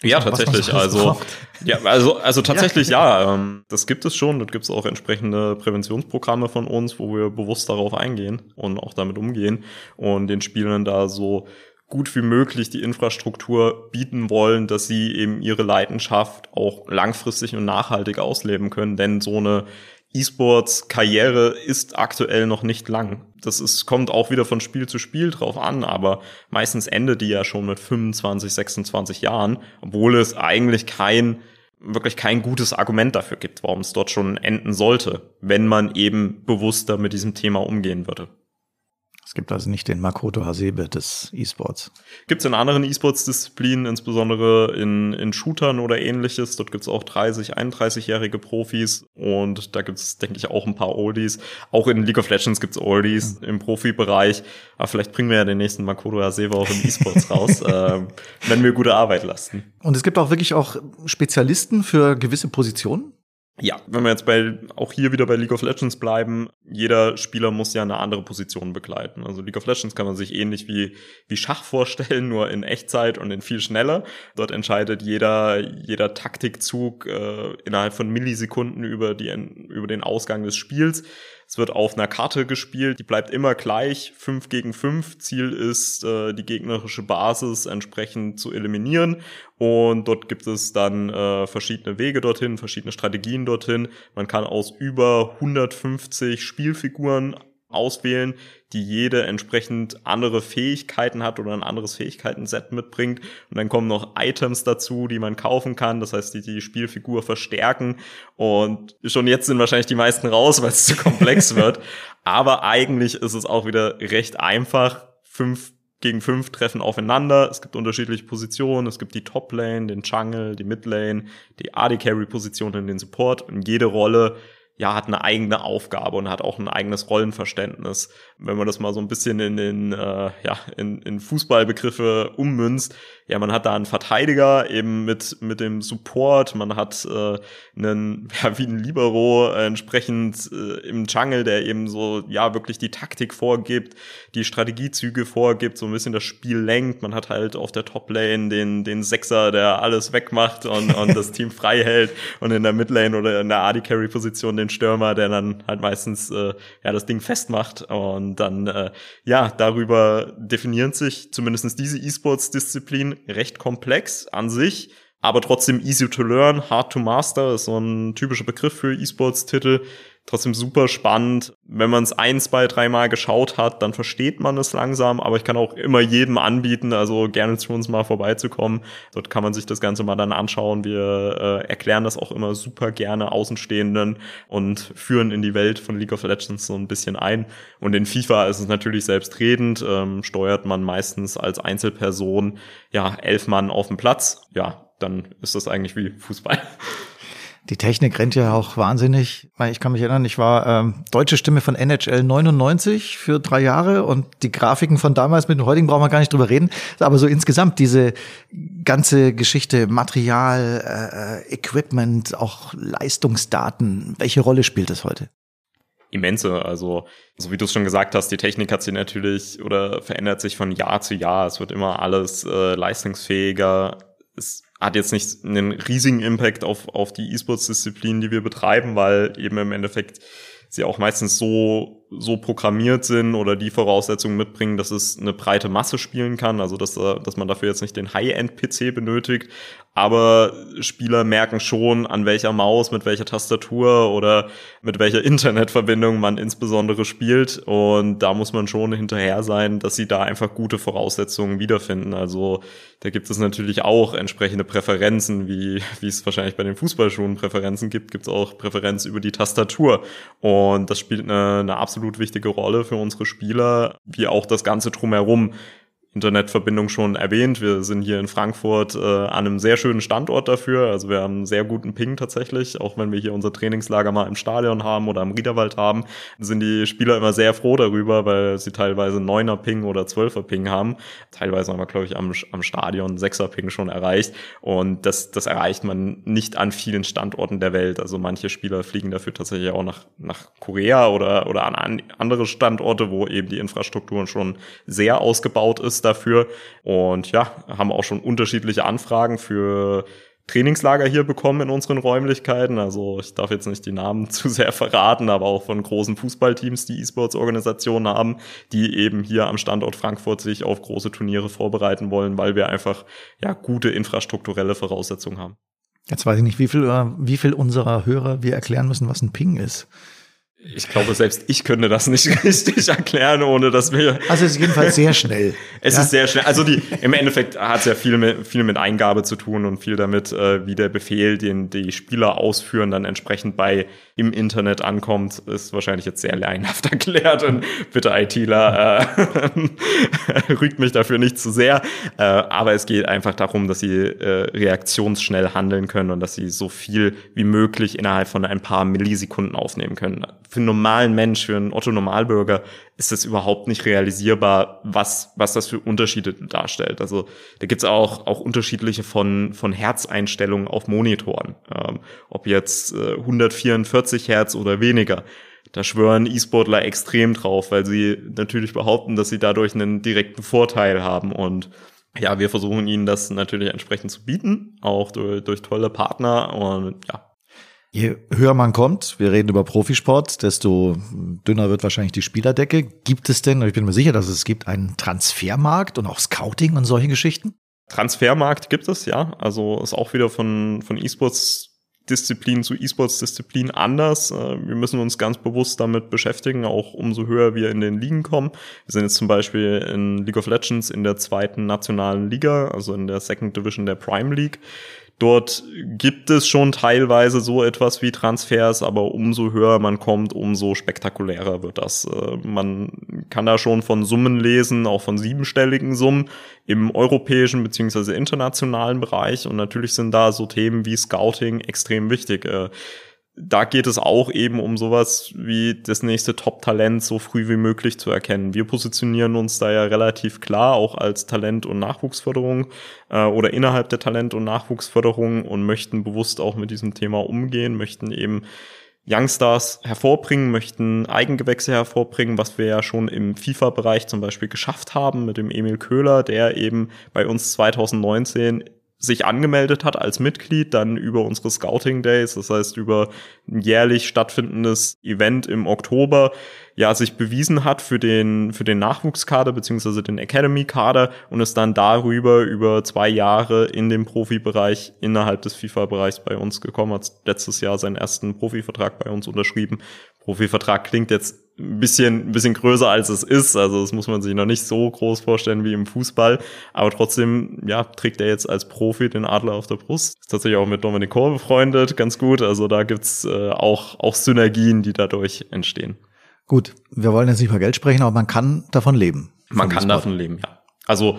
ja, tatsächlich. Also, ja, also, also tatsächlich ja. ja ähm, das gibt es schon. Dort gibt es auch entsprechende Präventionsprogramme von uns, wo wir bewusst darauf eingehen und auch damit umgehen und den Spielern da so gut wie möglich die Infrastruktur bieten wollen, dass sie eben ihre Leidenschaft auch langfristig und nachhaltig ausleben können. Denn so eine E-Sports-Karriere ist aktuell noch nicht lang. Das ist, kommt auch wieder von Spiel zu Spiel drauf an, aber meistens endet die ja schon mit 25, 26 Jahren, obwohl es eigentlich kein, wirklich kein gutes Argument dafür gibt, warum es dort schon enden sollte, wenn man eben bewusster mit diesem Thema umgehen würde. Es gibt also nicht den Makoto Hasebe des E-Sports. Gibt es in anderen E-Sports-Disziplinen, insbesondere in, in Shootern oder ähnliches. Dort gibt es auch 30, 31-jährige Profis und da gibt es, denke ich, auch ein paar Oldies. Auch in League of Legends gibt es Oldies mhm. im Profibereich. Aber vielleicht bringen wir ja den nächsten Makoto Hasebe auch im E-Sports raus, äh, wenn wir gute Arbeit lassen. Und es gibt auch wirklich auch Spezialisten für gewisse Positionen? Ja, wenn wir jetzt bei, auch hier wieder bei League of Legends bleiben, jeder Spieler muss ja eine andere Position begleiten. Also League of Legends kann man sich ähnlich wie, wie Schach vorstellen, nur in Echtzeit und in viel schneller. Dort entscheidet jeder, jeder Taktikzug äh, innerhalb von Millisekunden über, die, über den Ausgang des Spiels. Es wird auf einer Karte gespielt, die bleibt immer gleich, 5 gegen 5. Ziel ist, äh, die gegnerische Basis entsprechend zu eliminieren. Und dort gibt es dann äh, verschiedene Wege dorthin, verschiedene Strategien dorthin. Man kann aus über 150 Spielfiguren auswählen, die jede entsprechend andere Fähigkeiten hat oder ein anderes Fähigkeitenset mitbringt. Und dann kommen noch Items dazu, die man kaufen kann. Das heißt, die die Spielfigur verstärken. Und schon jetzt sind wahrscheinlich die meisten raus, weil es zu komplex wird. Aber eigentlich ist es auch wieder recht einfach. Fünf gegen fünf treffen aufeinander. Es gibt unterschiedliche Positionen. Es gibt die Top-Lane, den Jungle, die Mid-Lane, die AD-Carry-Position und den Support. Und jede Rolle ja, hat eine eigene Aufgabe und hat auch ein eigenes Rollenverständnis. Wenn man das mal so ein bisschen in den, äh, ja, in, in Fußballbegriffe ummünzt, ja, man hat da einen Verteidiger eben mit, mit dem Support, man hat äh, einen, ja, wie ein Libero äh, entsprechend äh, im Jungle, der eben so, ja, wirklich die Taktik vorgibt, die Strategiezüge vorgibt, so ein bisschen das Spiel lenkt. Man hat halt auf der Top-Lane den, den Sechser, der alles wegmacht und, und das Team frei hält. Und in der Mid-Lane oder in der AD-Carry-Position den Stürmer, der dann halt meistens äh, ja das Ding festmacht. Und dann äh, ja darüber definieren sich zumindestens diese E-Sports-Disziplin recht komplex an sich, aber trotzdem easy to learn, hard to master ist so ein typischer Begriff für E-Sports-Titel trotzdem super spannend. Wenn man es ein, zwei, dreimal geschaut hat, dann versteht man es langsam, aber ich kann auch immer jedem anbieten, also gerne zu uns mal vorbeizukommen. Dort kann man sich das Ganze mal dann anschauen. Wir äh, erklären das auch immer super gerne Außenstehenden und führen in die Welt von League of Legends so ein bisschen ein. Und in FIFA ist es natürlich selbstredend, ähm, steuert man meistens als Einzelperson ja elf Mann auf dem Platz. Ja, dann ist das eigentlich wie Fußball. Die Technik rennt ja auch wahnsinnig. Ich kann mich erinnern, ich war ähm, deutsche Stimme von NHL 99 für drei Jahre und die Grafiken von damals mit den heutigen brauchen wir gar nicht drüber reden. Aber so insgesamt diese ganze Geschichte, Material, äh, Equipment, auch Leistungsdaten, welche Rolle spielt das heute? immense. Also, so wie du es schon gesagt hast, die Technik hat sich natürlich oder verändert sich von Jahr zu Jahr. Es wird immer alles äh, leistungsfähiger. Es hat jetzt nicht einen riesigen Impact auf, auf die E-Sports-Disziplinen, die wir betreiben, weil eben im Endeffekt sie auch meistens so, so programmiert sind oder die Voraussetzungen mitbringen, dass es eine breite Masse spielen kann, also dass, dass man dafür jetzt nicht den High-End-PC benötigt, aber Spieler merken schon, an welcher Maus, mit welcher Tastatur oder mit welcher Internetverbindung man insbesondere spielt. Und da muss man schon hinterher sein, dass sie da einfach gute Voraussetzungen wiederfinden. Also da gibt es natürlich auch entsprechende Präferenzen, wie, wie es wahrscheinlich bei den Fußballschuhen Präferenzen gibt, gibt es auch Präferenz über die Tastatur. Und das spielt eine, eine absolut wichtige Rolle für unsere Spieler, wie auch das Ganze drumherum. Internetverbindung schon erwähnt. Wir sind hier in Frankfurt äh, an einem sehr schönen Standort dafür. Also wir haben einen sehr guten Ping tatsächlich. Auch wenn wir hier unser Trainingslager mal im Stadion haben oder im Riederwald haben, sind die Spieler immer sehr froh darüber, weil sie teilweise neuner Ping oder zwölfer Ping haben. Teilweise haben wir, glaube ich, am, am Stadion sechser Ping schon erreicht. Und das, das erreicht man nicht an vielen Standorten der Welt. Also manche Spieler fliegen dafür tatsächlich auch nach, nach Korea oder, oder an andere Standorte, wo eben die Infrastruktur schon sehr ausgebaut ist dafür und ja, haben auch schon unterschiedliche Anfragen für Trainingslager hier bekommen in unseren Räumlichkeiten. Also ich darf jetzt nicht die Namen zu sehr verraten, aber auch von großen Fußballteams, die E-Sports-Organisationen haben, die eben hier am Standort Frankfurt sich auf große Turniere vorbereiten wollen, weil wir einfach ja gute infrastrukturelle Voraussetzungen haben. Jetzt weiß ich nicht, wie viel, wie viel unserer Hörer wir erklären müssen, was ein Ping ist. Ich glaube, selbst ich könnte das nicht richtig erklären, ohne dass wir. Also es ist jedenfalls sehr schnell. es ja? ist sehr schnell. Also die im Endeffekt hat es ja viel mit, viel mit Eingabe zu tun und viel damit, äh, wie der Befehl, den die Spieler ausführen, dann entsprechend bei im Internet ankommt, ist wahrscheinlich jetzt sehr laienhaft erklärt. Und bitte ITler, äh, rügt mich dafür nicht zu sehr. Äh, aber es geht einfach darum, dass sie äh, reaktionsschnell handeln können und dass sie so viel wie möglich innerhalb von ein paar Millisekunden aufnehmen können für einen normalen Mensch, für einen Otto-Normalbürger ist es überhaupt nicht realisierbar, was, was das für Unterschiede darstellt. Also da gibt's auch, auch unterschiedliche von, von Herzeinstellungen auf Monitoren. Ähm, ob jetzt äh, 144 Hertz oder weniger. Da schwören E-Sportler extrem drauf, weil sie natürlich behaupten, dass sie dadurch einen direkten Vorteil haben. Und ja, wir versuchen ihnen das natürlich entsprechend zu bieten, auch durch, durch tolle Partner. Und ja, Je höher man kommt, wir reden über Profisport, desto dünner wird wahrscheinlich die Spielerdecke. Gibt es denn, ich bin mir sicher, dass es gibt, einen Transfermarkt und auch Scouting und solche Geschichten? Transfermarkt gibt es, ja. Also ist auch wieder von, von E-Sports Disziplin zu E-Sports-Disziplin anders. Äh, wir müssen uns ganz bewusst damit beschäftigen, auch umso höher wir in den Ligen kommen. Wir sind jetzt zum Beispiel in League of Legends in der zweiten nationalen Liga, also in der Second Division der Prime League. Dort gibt es schon teilweise so etwas wie Transfers, aber umso höher man kommt, umso spektakulärer wird das. Äh, man kann da schon von Summen lesen, auch von siebenstelligen Summen im europäischen beziehungsweise internationalen Bereich. Und natürlich sind da so Themen wie Scouting extrem wichtig. Da geht es auch eben um sowas wie das nächste Top-Talent so früh wie möglich zu erkennen. Wir positionieren uns da ja relativ klar auch als Talent- und Nachwuchsförderung äh, oder innerhalb der Talent- und Nachwuchsförderung und möchten bewusst auch mit diesem Thema umgehen, möchten eben Youngstars hervorbringen, möchten Eigengewächse hervorbringen, was wir ja schon im FIFA-Bereich zum Beispiel geschafft haben mit dem Emil Köhler, der eben bei uns 2019 sich angemeldet hat als Mitglied, dann über unsere Scouting Days, das heißt über ein jährlich stattfindendes Event im Oktober, ja, sich bewiesen hat für den, für den Nachwuchskader beziehungsweise den Academy-Kader und es dann darüber über zwei Jahre in dem Profibereich innerhalb des FIFA-Bereichs bei uns gekommen hat, letztes Jahr seinen ersten Profivertrag bei uns unterschrieben. Profivertrag klingt jetzt ein bisschen, ein bisschen größer als es ist. Also das muss man sich noch nicht so groß vorstellen wie im Fußball. Aber trotzdem, ja, trägt er jetzt als Profi den Adler auf der Brust. Ist tatsächlich auch mit Dominik Kor befreundet, ganz gut. Also da gibt's äh, auch, auch Synergien, die dadurch entstehen. Gut, wir wollen jetzt nicht über Geld sprechen, aber man kann davon leben. Man kann davon leben, ja. Also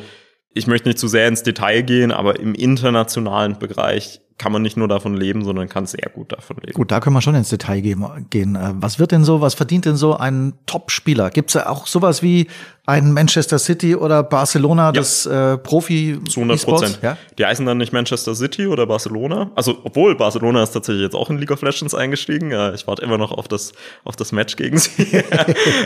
ich möchte nicht zu sehr ins Detail gehen, aber im internationalen Bereich kann man nicht nur davon leben, sondern kann sehr gut davon leben. Gut, da können wir schon ins Detail gehen. Äh, was wird denn so, was verdient denn so ein Top-Spieler? Gibt es ja auch sowas wie ein Manchester City oder Barcelona ja. des äh, Profi zu 100 Prozent. Ja? Die heißen dann nicht Manchester City oder Barcelona. Also obwohl Barcelona ist tatsächlich jetzt auch in League of Legends eingestiegen. Ich warte immer noch auf das auf das Match gegen sie.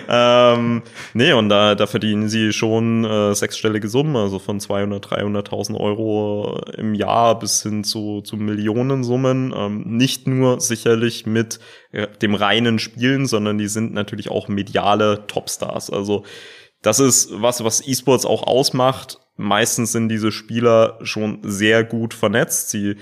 ähm, nee, und da da verdienen sie schon äh, sechsstellige Summen, also von 200, 300.000 Euro im Jahr bis hin zu zu Millionensummen. Ähm, nicht nur sicherlich mit äh, dem reinen Spielen, sondern die sind natürlich auch mediale Topstars. Also das ist was, was E-Sports auch ausmacht. Meistens sind diese Spieler schon sehr gut vernetzt. Sie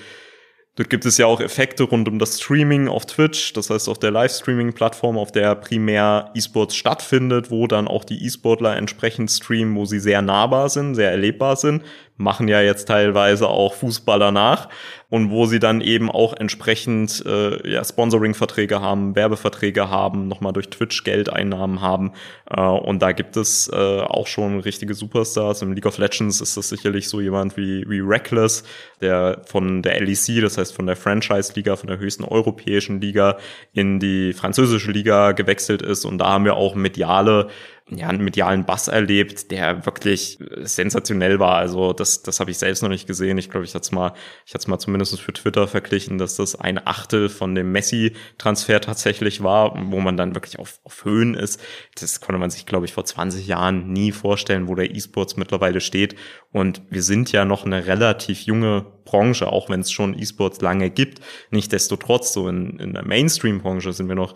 Dort gibt es ja auch Effekte rund um das Streaming auf Twitch, das heißt auf der Livestreaming-Plattform, auf der primär E-Sports stattfindet, wo dann auch die E-Sportler entsprechend streamen, wo sie sehr nahbar sind, sehr erlebbar sind, machen ja jetzt teilweise auch Fußballer nach und wo sie dann eben auch entsprechend äh, ja, Sponsoring-Verträge haben, Werbeverträge haben, nochmal durch Twitch Geldeinnahmen haben. Äh, und da gibt es äh, auch schon richtige Superstars. Im League of Legends ist das sicherlich so jemand wie, wie Reckless, der von der LEC, das heißt von der Franchise-Liga, von der höchsten europäischen Liga in die französische Liga gewechselt ist. Und da haben wir auch mediale ja, einen medialen Bass erlebt, der wirklich sensationell war. Also das, das habe ich selbst noch nicht gesehen. Ich glaube, ich hatte es mal, ich hatte es mal zumindest für Twitter verglichen, dass das ein Achtel von dem Messi-Transfer tatsächlich war, wo man dann wirklich auf, auf Höhen ist. Das konnte man sich, glaube ich, vor 20 Jahren nie vorstellen, wo der E-Sports mittlerweile steht. Und wir sind ja noch eine relativ junge Branche, auch wenn es schon E-Sports lange gibt. Nichtsdestotrotz, so in, in der Mainstream-Branche sind wir noch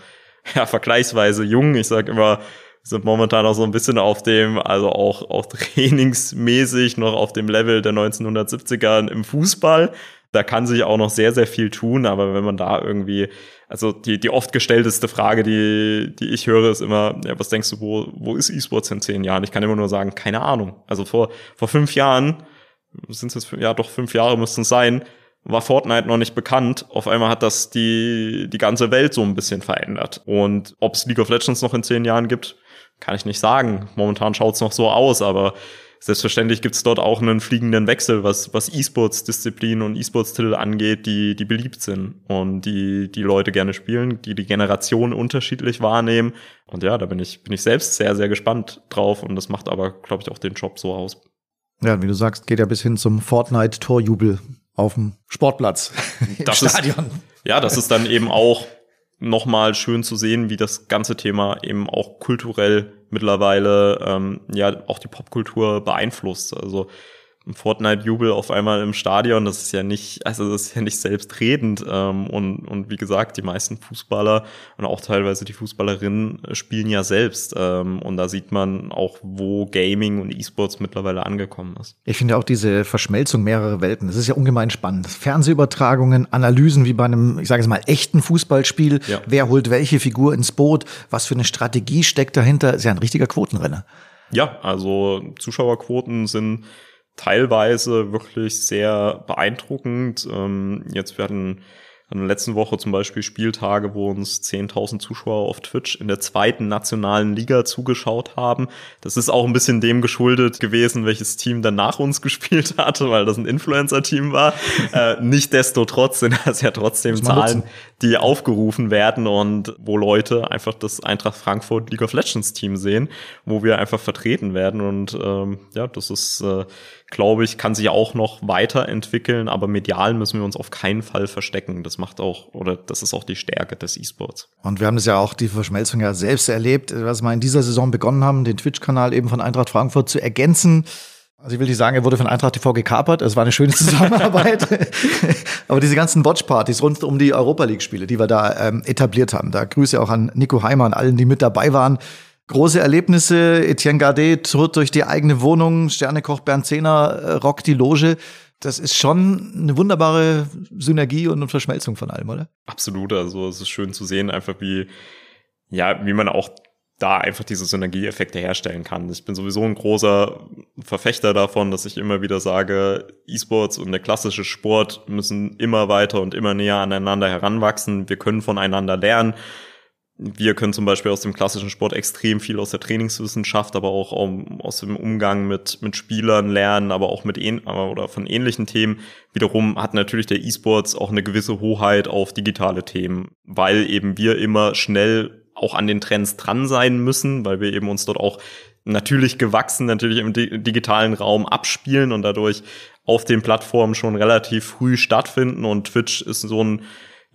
ja, vergleichsweise jung. Ich sage immer, sind momentan auch so ein bisschen auf dem, also auch, auch trainingsmäßig noch auf dem Level der 1970er im Fußball. Da kann sich auch noch sehr, sehr viel tun, aber wenn man da irgendwie, also die, die oft gestellteste Frage, die, die ich höre, ist immer, ja, was denkst du, wo, wo ist E-Sports in zehn Jahren? Ich kann immer nur sagen, keine Ahnung. Also vor, vor fünf Jahren, sind es jetzt, ja doch fünf Jahre müssten es sein, war Fortnite noch nicht bekannt. Auf einmal hat das die, die ganze Welt so ein bisschen verändert. Und ob es League of Legends noch in zehn Jahren gibt, kann ich nicht sagen. Momentan schaut es noch so aus, aber selbstverständlich gibt es dort auch einen fliegenden Wechsel, was, was E-Sports-Disziplinen und E-Sports-Titel angeht, die, die beliebt sind und die, die Leute gerne spielen, die die Generationen unterschiedlich wahrnehmen. Und ja, da bin ich, bin ich selbst sehr, sehr gespannt drauf und das macht aber, glaube ich, auch den Job so aus. Ja, wie du sagst, geht ja bis hin zum Fortnite-Torjubel auf dem Sportplatz im das Stadion. Ist, ja, das ist dann eben auch nochmal schön zu sehen, wie das ganze Thema eben auch kulturell mittlerweile ähm, ja auch die Popkultur beeinflusst. Also Fortnite-Jubel auf einmal im Stadion, das ist ja nicht, also das ist ja nicht selbstredend. Ähm, und, und wie gesagt, die meisten Fußballer und auch teilweise die Fußballerinnen spielen ja selbst. Ähm, und da sieht man auch, wo Gaming und E-Sports mittlerweile angekommen ist. Ich finde auch diese Verschmelzung mehrerer Welten, das ist ja ungemein spannend. Fernsehübertragungen, Analysen wie bei einem, ich sage es mal, echten Fußballspiel. Ja. Wer holt welche Figur ins Boot? Was für eine Strategie steckt dahinter? Ist ja ein richtiger Quotenrenner. Ja, also Zuschauerquoten sind teilweise wirklich sehr beeindruckend. Ähm, jetzt werden in der letzten Woche zum Beispiel Spieltage, wo uns 10.000 Zuschauer auf Twitch in der zweiten nationalen Liga zugeschaut haben. Das ist auch ein bisschen dem geschuldet gewesen, welches Team dann nach uns gespielt hatte, weil das ein Influencer-Team war. äh, nicht desto trotz sind das ja trotzdem Zahlen, die aufgerufen werden und wo Leute einfach das Eintracht Frankfurt League of Legends Team sehen, wo wir einfach vertreten werden. Und ähm, ja, das ist äh, glaube ich, kann sich auch noch weiterentwickeln, aber medial müssen wir uns auf keinen Fall verstecken. Das macht auch, oder das ist auch die Stärke des E-Sports. Und wir haben das ja auch, die Verschmelzung ja selbst erlebt, was wir in dieser Saison begonnen haben, den Twitch-Kanal eben von Eintracht Frankfurt zu ergänzen. Also ich will nicht sagen, er wurde von Eintracht TV gekapert, es war eine schöne Zusammenarbeit. Aber diese ganzen Watchpartys rund um die Europa League-Spiele, die wir da ähm, etabliert haben, da Grüße auch an Nico Heimer und allen, die mit dabei waren. Große Erlebnisse, Etienne Gardet tritt durch die eigene Wohnung, Sternekoch Bernd Zehner äh, rockt die Loge. Das ist schon eine wunderbare Synergie und Verschmelzung von allem, oder? Absolut, also es ist schön zu sehen, einfach wie, ja, wie man auch da einfach diese Synergieeffekte herstellen kann. Ich bin sowieso ein großer Verfechter davon, dass ich immer wieder sage, E-Sports und der klassische Sport müssen immer weiter und immer näher aneinander heranwachsen. Wir können voneinander lernen wir können zum Beispiel aus dem klassischen Sport extrem viel aus der Trainingswissenschaft, aber auch aus dem Umgang mit, mit Spielern lernen, aber auch mit oder von ähnlichen Themen. Wiederum hat natürlich der E-Sports auch eine gewisse Hoheit auf digitale Themen, weil eben wir immer schnell auch an den Trends dran sein müssen, weil wir eben uns dort auch natürlich gewachsen, natürlich im digitalen Raum abspielen und dadurch auf den Plattformen schon relativ früh stattfinden und Twitch ist so ein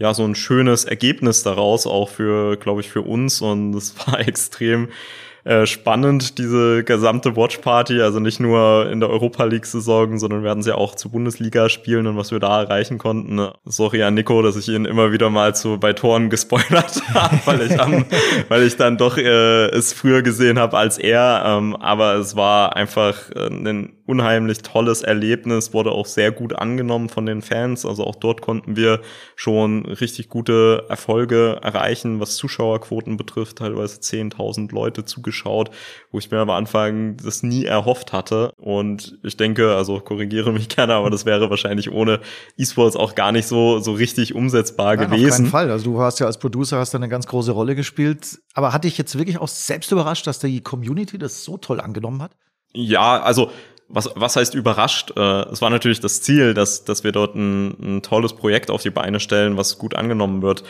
ja, so ein schönes Ergebnis daraus, auch für, glaube ich, für uns. Und es war extrem äh, spannend, diese gesamte Watch Party, also nicht nur in der Europa League-Saison, sondern werden sie auch zu Bundesliga spielen und was wir da erreichen konnten. Sorry an Nico, dass ich ihn immer wieder mal zu bei Toren gespoilert habe, weil ich weil ich dann doch äh, es früher gesehen habe als er. Ähm, aber es war einfach äh, ein unheimlich tolles Erlebnis, wurde auch sehr gut angenommen von den Fans. Also auch dort konnten wir schon richtig gute Erfolge erreichen, was Zuschauerquoten betrifft, teilweise 10.000 Leute zugeschaut, wo ich mir am Anfang das nie erhofft hatte. Und ich denke, also korrigiere mich gerne, aber das wäre wahrscheinlich ohne E-Sports auch gar nicht so, so richtig umsetzbar Nein, gewesen. Auf keinen Fall. Also du hast ja als Producer hast eine ganz große Rolle gespielt. Aber hatte ich jetzt wirklich auch selbst überrascht, dass die Community das so toll angenommen hat? Ja, also was, was heißt überrascht? Äh, es war natürlich das Ziel, dass, dass wir dort ein, ein tolles Projekt auf die Beine stellen, was gut angenommen wird.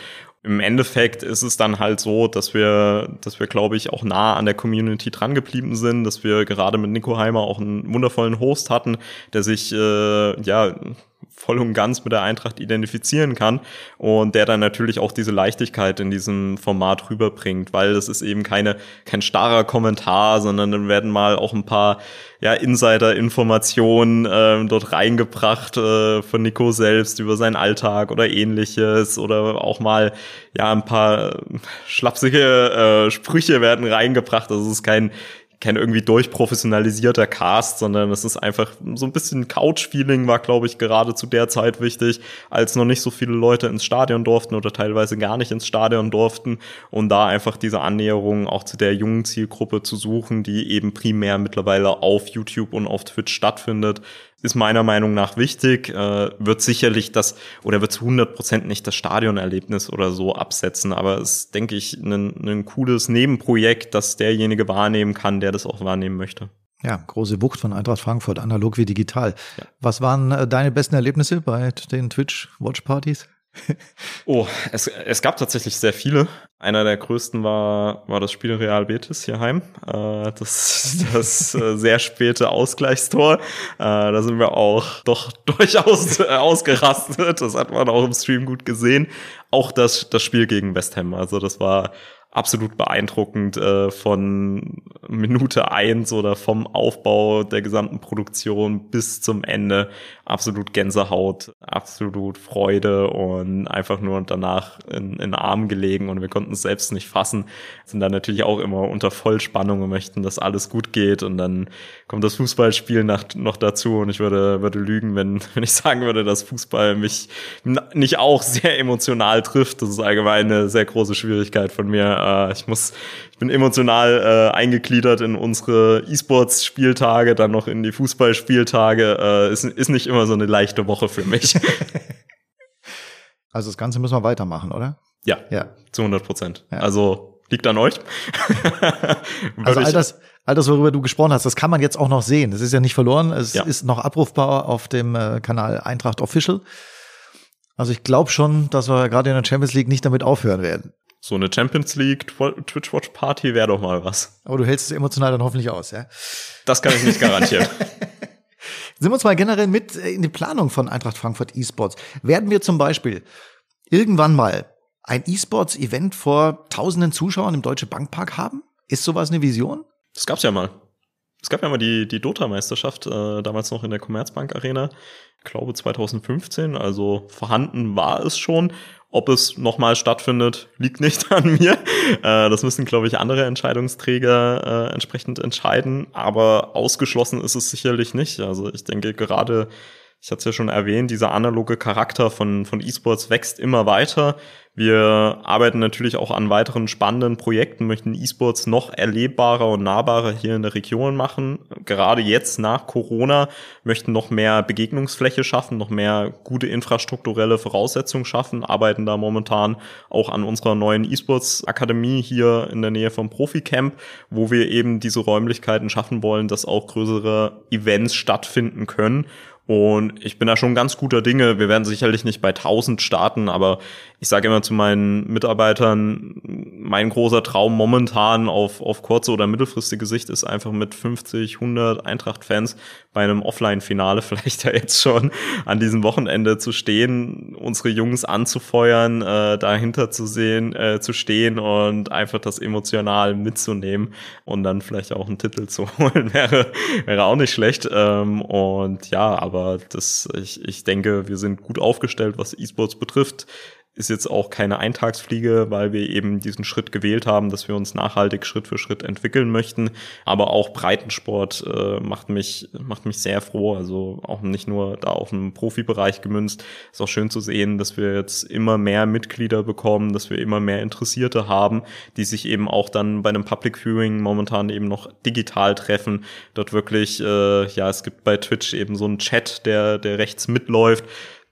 Im Endeffekt ist es dann halt so, dass wir, dass wir, glaube ich, auch nah an der Community dran geblieben sind, dass wir gerade mit Nico Heimer auch einen wundervollen Host hatten, der sich äh, ja voll und ganz mit der Eintracht identifizieren kann und der dann natürlich auch diese Leichtigkeit in diesem Format rüberbringt, weil das ist eben keine kein starrer Kommentar, sondern dann werden mal auch ein paar ja Insider-Informationen äh, dort reingebracht äh, von Nico selbst über seinen Alltag oder ähnliches oder auch mal ja ein paar schlapsige äh, Sprüche werden reingebracht. Also es ist kein kein irgendwie durchprofessionalisierter Cast, sondern es ist einfach so ein bisschen Couch-Feeling war, glaube ich, gerade zu der Zeit wichtig, als noch nicht so viele Leute ins Stadion durften oder teilweise gar nicht ins Stadion durften und da einfach diese Annäherung auch zu der jungen Zielgruppe zu suchen, die eben primär mittlerweile auf YouTube und auf Twitch stattfindet, ist meiner Meinung nach wichtig, äh, wird sicherlich das oder wird zu 100 Prozent nicht das Stadionerlebnis oder so absetzen, aber es ist, denke ich, ein, ein cooles Nebenprojekt, das derjenige wahrnehmen kann, der das auch wahrnehmen möchte. Ja, große Wucht von Eintracht Frankfurt, analog wie digital. Ja. Was waren äh, deine besten Erlebnisse bei den Twitch-Watch-Partys? Oh, es, es gab tatsächlich sehr viele. Einer der größten war, war das Spiel Real Betis hier heim. Äh, das das äh, sehr späte Ausgleichstor. Äh, da sind wir auch doch durchaus äh, ausgerastet. Das hat man auch im Stream gut gesehen. Auch das, das Spiel gegen West Ham. Also das war absolut beeindruckend äh, von Minute eins oder vom Aufbau der gesamten Produktion bis zum Ende. Absolut Gänsehaut, absolut Freude und einfach nur danach in, in Arm gelegen und wir konnten es selbst nicht fassen. Sind dann natürlich auch immer unter Vollspannung und möchten, dass alles gut geht und dann kommt das Fußballspiel nach, noch dazu und ich würde, würde lügen, wenn, wenn ich sagen würde, dass Fußball mich nicht auch sehr emotional trifft. Das ist allgemein eine sehr große Schwierigkeit von mir äh, ich muss, ich bin emotional äh, eingegliedert in unsere E-Sports-Spieltage, dann noch in die Fußballspieltage. Äh, ist, ist nicht immer so eine leichte Woche für mich. also das Ganze müssen wir weitermachen, oder? Ja, ja. zu 100 Prozent. Ja. Also liegt an euch. also all das, all das, worüber du gesprochen hast, das kann man jetzt auch noch sehen. Es ist ja nicht verloren. Es ja. ist noch abrufbar auf dem äh, Kanal Eintracht Official. Also ich glaube schon, dass wir gerade in der Champions League nicht damit aufhören werden. So eine Champions League Twitch Watch Party wäre doch mal was. Aber du hältst es emotional dann hoffentlich aus, ja? Das kann ich nicht garantieren. Sind wir uns mal generell mit äh, in die Planung von Eintracht Frankfurt eSports. Werden wir zum Beispiel irgendwann mal ein eSports-Event vor tausenden Zuschauern im Deutsche Bankpark haben? Ist sowas eine Vision? Das gab's ja mal. Es gab ja mal die, die Dota-Meisterschaft, äh, damals noch in der Commerzbank Arena. Ich glaube 2015, also vorhanden war es schon. Ob es nochmal stattfindet, liegt nicht an mir. Äh, das müssen, glaube ich, andere Entscheidungsträger äh, entsprechend entscheiden. Aber ausgeschlossen ist es sicherlich nicht. Also ich denke gerade ich hatte es ja schon erwähnt, dieser analoge Charakter von, von E-Sports wächst immer weiter. Wir arbeiten natürlich auch an weiteren spannenden Projekten, möchten E-Sports noch erlebbarer und nahbarer hier in der Region machen. Gerade jetzt nach Corona möchten noch mehr Begegnungsfläche schaffen, noch mehr gute infrastrukturelle Voraussetzungen schaffen, arbeiten da momentan auch an unserer neuen E-Sports Akademie hier in der Nähe vom Profi-Camp, wo wir eben diese Räumlichkeiten schaffen wollen, dass auch größere Events stattfinden können und ich bin da schon ganz guter Dinge. Wir werden sicherlich nicht bei 1000 starten, aber ich sage immer zu meinen Mitarbeitern, mein großer Traum momentan auf, auf kurze oder mittelfristige Sicht ist einfach mit 50, 100 Eintracht-Fans bei einem Offline-Finale vielleicht ja jetzt schon an diesem Wochenende zu stehen, unsere Jungs anzufeuern, äh, dahinter zu sehen, äh, zu stehen und einfach das emotional mitzunehmen und dann vielleicht auch einen Titel zu holen, wäre, wäre auch nicht schlecht. Ähm, und ja, aber das, ich, ich denke, wir sind gut aufgestellt, was E-Sports betrifft ist jetzt auch keine Eintagsfliege, weil wir eben diesen Schritt gewählt haben, dass wir uns nachhaltig Schritt für Schritt entwickeln möchten. Aber auch Breitensport äh, macht mich macht mich sehr froh. Also auch nicht nur da auf den Profibereich gemünzt. Ist auch schön zu sehen, dass wir jetzt immer mehr Mitglieder bekommen, dass wir immer mehr Interessierte haben, die sich eben auch dann bei einem Public Viewing momentan eben noch digital treffen. Dort wirklich, äh, ja, es gibt bei Twitch eben so einen Chat, der der rechts mitläuft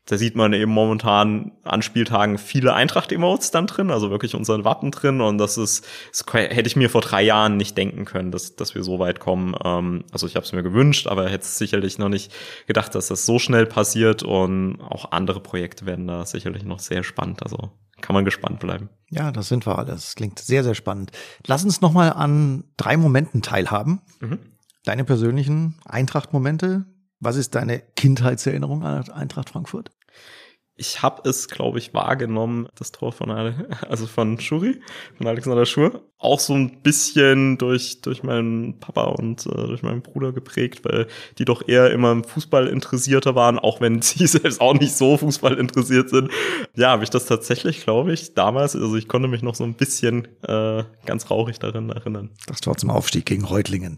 da sieht man eben momentan an Spieltagen viele Eintracht-Emotes dann drin, also wirklich unseren Wappen drin. Und das ist, das hätte ich mir vor drei Jahren nicht denken können, dass, dass wir so weit kommen. Ähm, also ich habe es mir gewünscht, aber hätte sicherlich noch nicht gedacht, dass das so schnell passiert. Und auch andere Projekte werden da sicherlich noch sehr spannend. Also kann man gespannt bleiben. Ja, das sind wir alles. Das klingt sehr, sehr spannend. Lass uns noch mal an drei Momenten teilhaben. Mhm. Deine persönlichen Eintracht-Momente, Was ist deine Kindheitserinnerung an Eintracht Frankfurt? Ich habe es, glaube ich, wahrgenommen, das Tor von also von Schuri, von Alexander Schur, auch so ein bisschen durch durch meinen Papa und äh, durch meinen Bruder geprägt, weil die doch eher immer im Fußball interessierter waren, auch wenn sie selbst auch nicht so Fußball interessiert sind. Ja, habe ich das tatsächlich, glaube ich, damals, also ich konnte mich noch so ein bisschen äh, ganz rauchig darin erinnern. Das Tor zum Aufstieg gegen Reutlingen.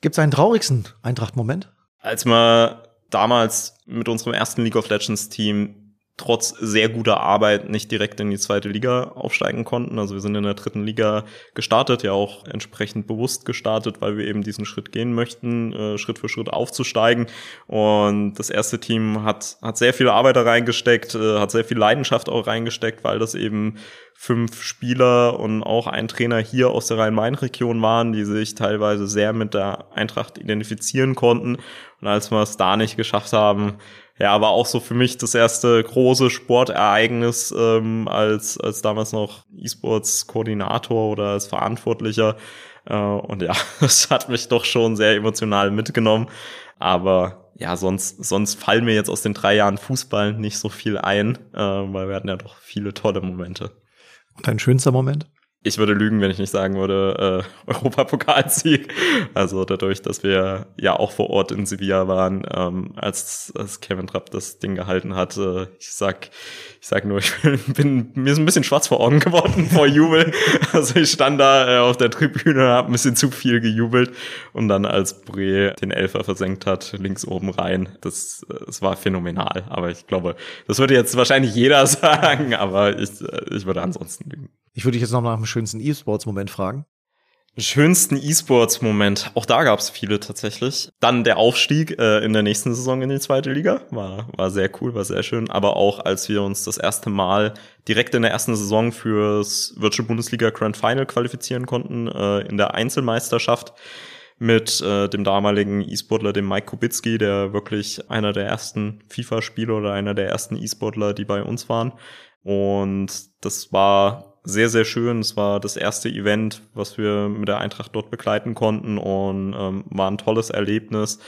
Gibt es einen traurigsten Eintracht-Moment? Als wir damals mit unserem ersten League of Legends Team trotz sehr guter Arbeit nicht direkt in die zweite Liga aufsteigen konnten. Also wir sind in der dritten Liga gestartet, ja auch entsprechend bewusst gestartet, weil wir eben diesen Schritt gehen möchten, äh, Schritt für Schritt aufzusteigen. Und das erste Team hat, hat sehr viel Arbeit da reingesteckt, äh, hat sehr viel Leidenschaft auch reingesteckt, weil das eben fünf Spieler und auch ein Trainer hier aus der Rhein-Main-Region waren, die sich teilweise sehr mit der Eintracht identifizieren konnten. Und als wir es da nicht geschafft haben, ja, war auch so für mich das erste große Sportereignis ähm, als, als damals noch E-Sports-Koordinator oder als Verantwortlicher. Äh, und ja, das hat mich doch schon sehr emotional mitgenommen. Aber ja, sonst, sonst fallen mir jetzt aus den drei Jahren Fußball nicht so viel ein, äh, weil wir hatten ja doch viele tolle Momente. Und dein schönster Moment? Ich würde lügen, wenn ich nicht sagen würde, äh, Europapokalsieg. Also dadurch, dass wir ja auch vor Ort in Sevilla waren, ähm, als, als Kevin Trapp das Ding gehalten hat. Äh, ich sag, ich sag nur, ich bin, mir ist ein bisschen schwarz vor Augen geworden vor Jubel. Also ich stand da äh, auf der Tribüne, habe ein bisschen zu viel gejubelt und dann als Bre den Elfer versenkt hat, links oben rein, das, das war phänomenal. Aber ich glaube, das würde jetzt wahrscheinlich jeder sagen, aber ich, äh, ich würde ansonsten lügen. Ich würde dich jetzt noch nach dem schönsten E-Sports-Moment fragen. Schönsten E-Sports-Moment. Auch da gab es viele tatsächlich. Dann der Aufstieg äh, in der nächsten Saison in die zweite Liga. War, war sehr cool, war sehr schön. Aber auch als wir uns das erste Mal direkt in der ersten Saison fürs Virtual Bundesliga Grand Final qualifizieren konnten, äh, in der Einzelmeisterschaft mit äh, dem damaligen E-Sportler, dem Mike Kubicki, der wirklich einer der ersten FIFA-Spieler oder einer der ersten E-Sportler, die bei uns waren. Und das war sehr, sehr schön. Es war das erste Event, was wir mit der Eintracht dort begleiten konnten und ähm, war ein tolles Erlebnis.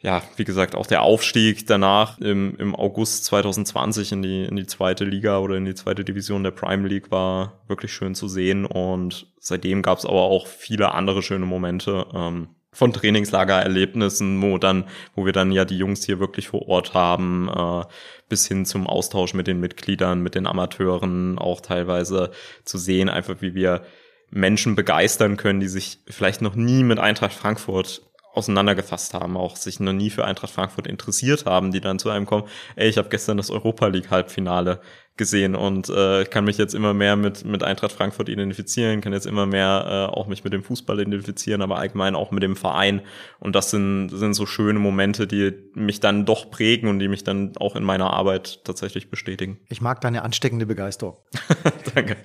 Ja, wie gesagt, auch der Aufstieg danach im, im August 2020 in die, in die zweite Liga oder in die zweite Division der Prime League war wirklich schön zu sehen und seitdem gab es aber auch viele andere schöne Momente. Ähm, von Trainingslagererlebnissen, wo dann, wo wir dann ja die Jungs hier wirklich vor Ort haben, äh, bis hin zum Austausch mit den Mitgliedern, mit den Amateuren, auch teilweise zu sehen, einfach wie wir Menschen begeistern können, die sich vielleicht noch nie mit Eintracht Frankfurt auseinandergefasst haben, auch sich noch nie für Eintracht Frankfurt interessiert haben, die dann zu einem kommen, ey, ich habe gestern das Europa League Halbfinale gesehen und äh, kann mich jetzt immer mehr mit mit Eintracht Frankfurt identifizieren, kann jetzt immer mehr äh, auch mich mit dem Fußball identifizieren, aber allgemein auch mit dem Verein und das sind sind so schöne Momente, die mich dann doch prägen und die mich dann auch in meiner Arbeit tatsächlich bestätigen. Ich mag deine ansteckende Begeisterung. Danke.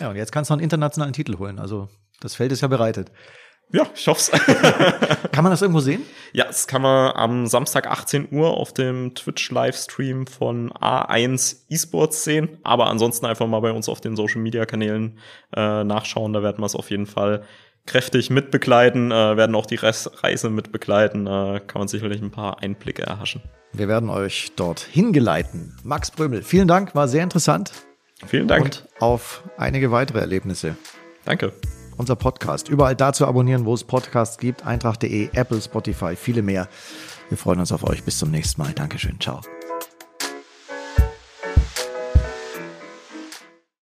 Ja, und jetzt kannst du einen internationalen Titel holen, also das Feld ist ja bereitet. Ja, ich hoffe es. kann man das irgendwo sehen? Ja, das kann man am Samstag 18 Uhr auf dem Twitch-Livestream von A1 Esports sehen. Aber ansonsten einfach mal bei uns auf den Social-Media-Kanälen äh, nachschauen. Da werden wir es auf jeden Fall kräftig mitbegleiten, äh, werden auch die Reise mitbegleiten. Äh, kann man sicherlich ein paar Einblicke erhaschen. Wir werden euch dort hingeleiten. Max Brömel, vielen Dank, war sehr interessant. Vielen Dank. Und auf einige weitere Erlebnisse. Danke unser Podcast. Überall da zu abonnieren, wo es Podcasts gibt. Eintracht.de, Apple, Spotify, viele mehr. Wir freuen uns auf euch. Bis zum nächsten Mal. Dankeschön. Ciao.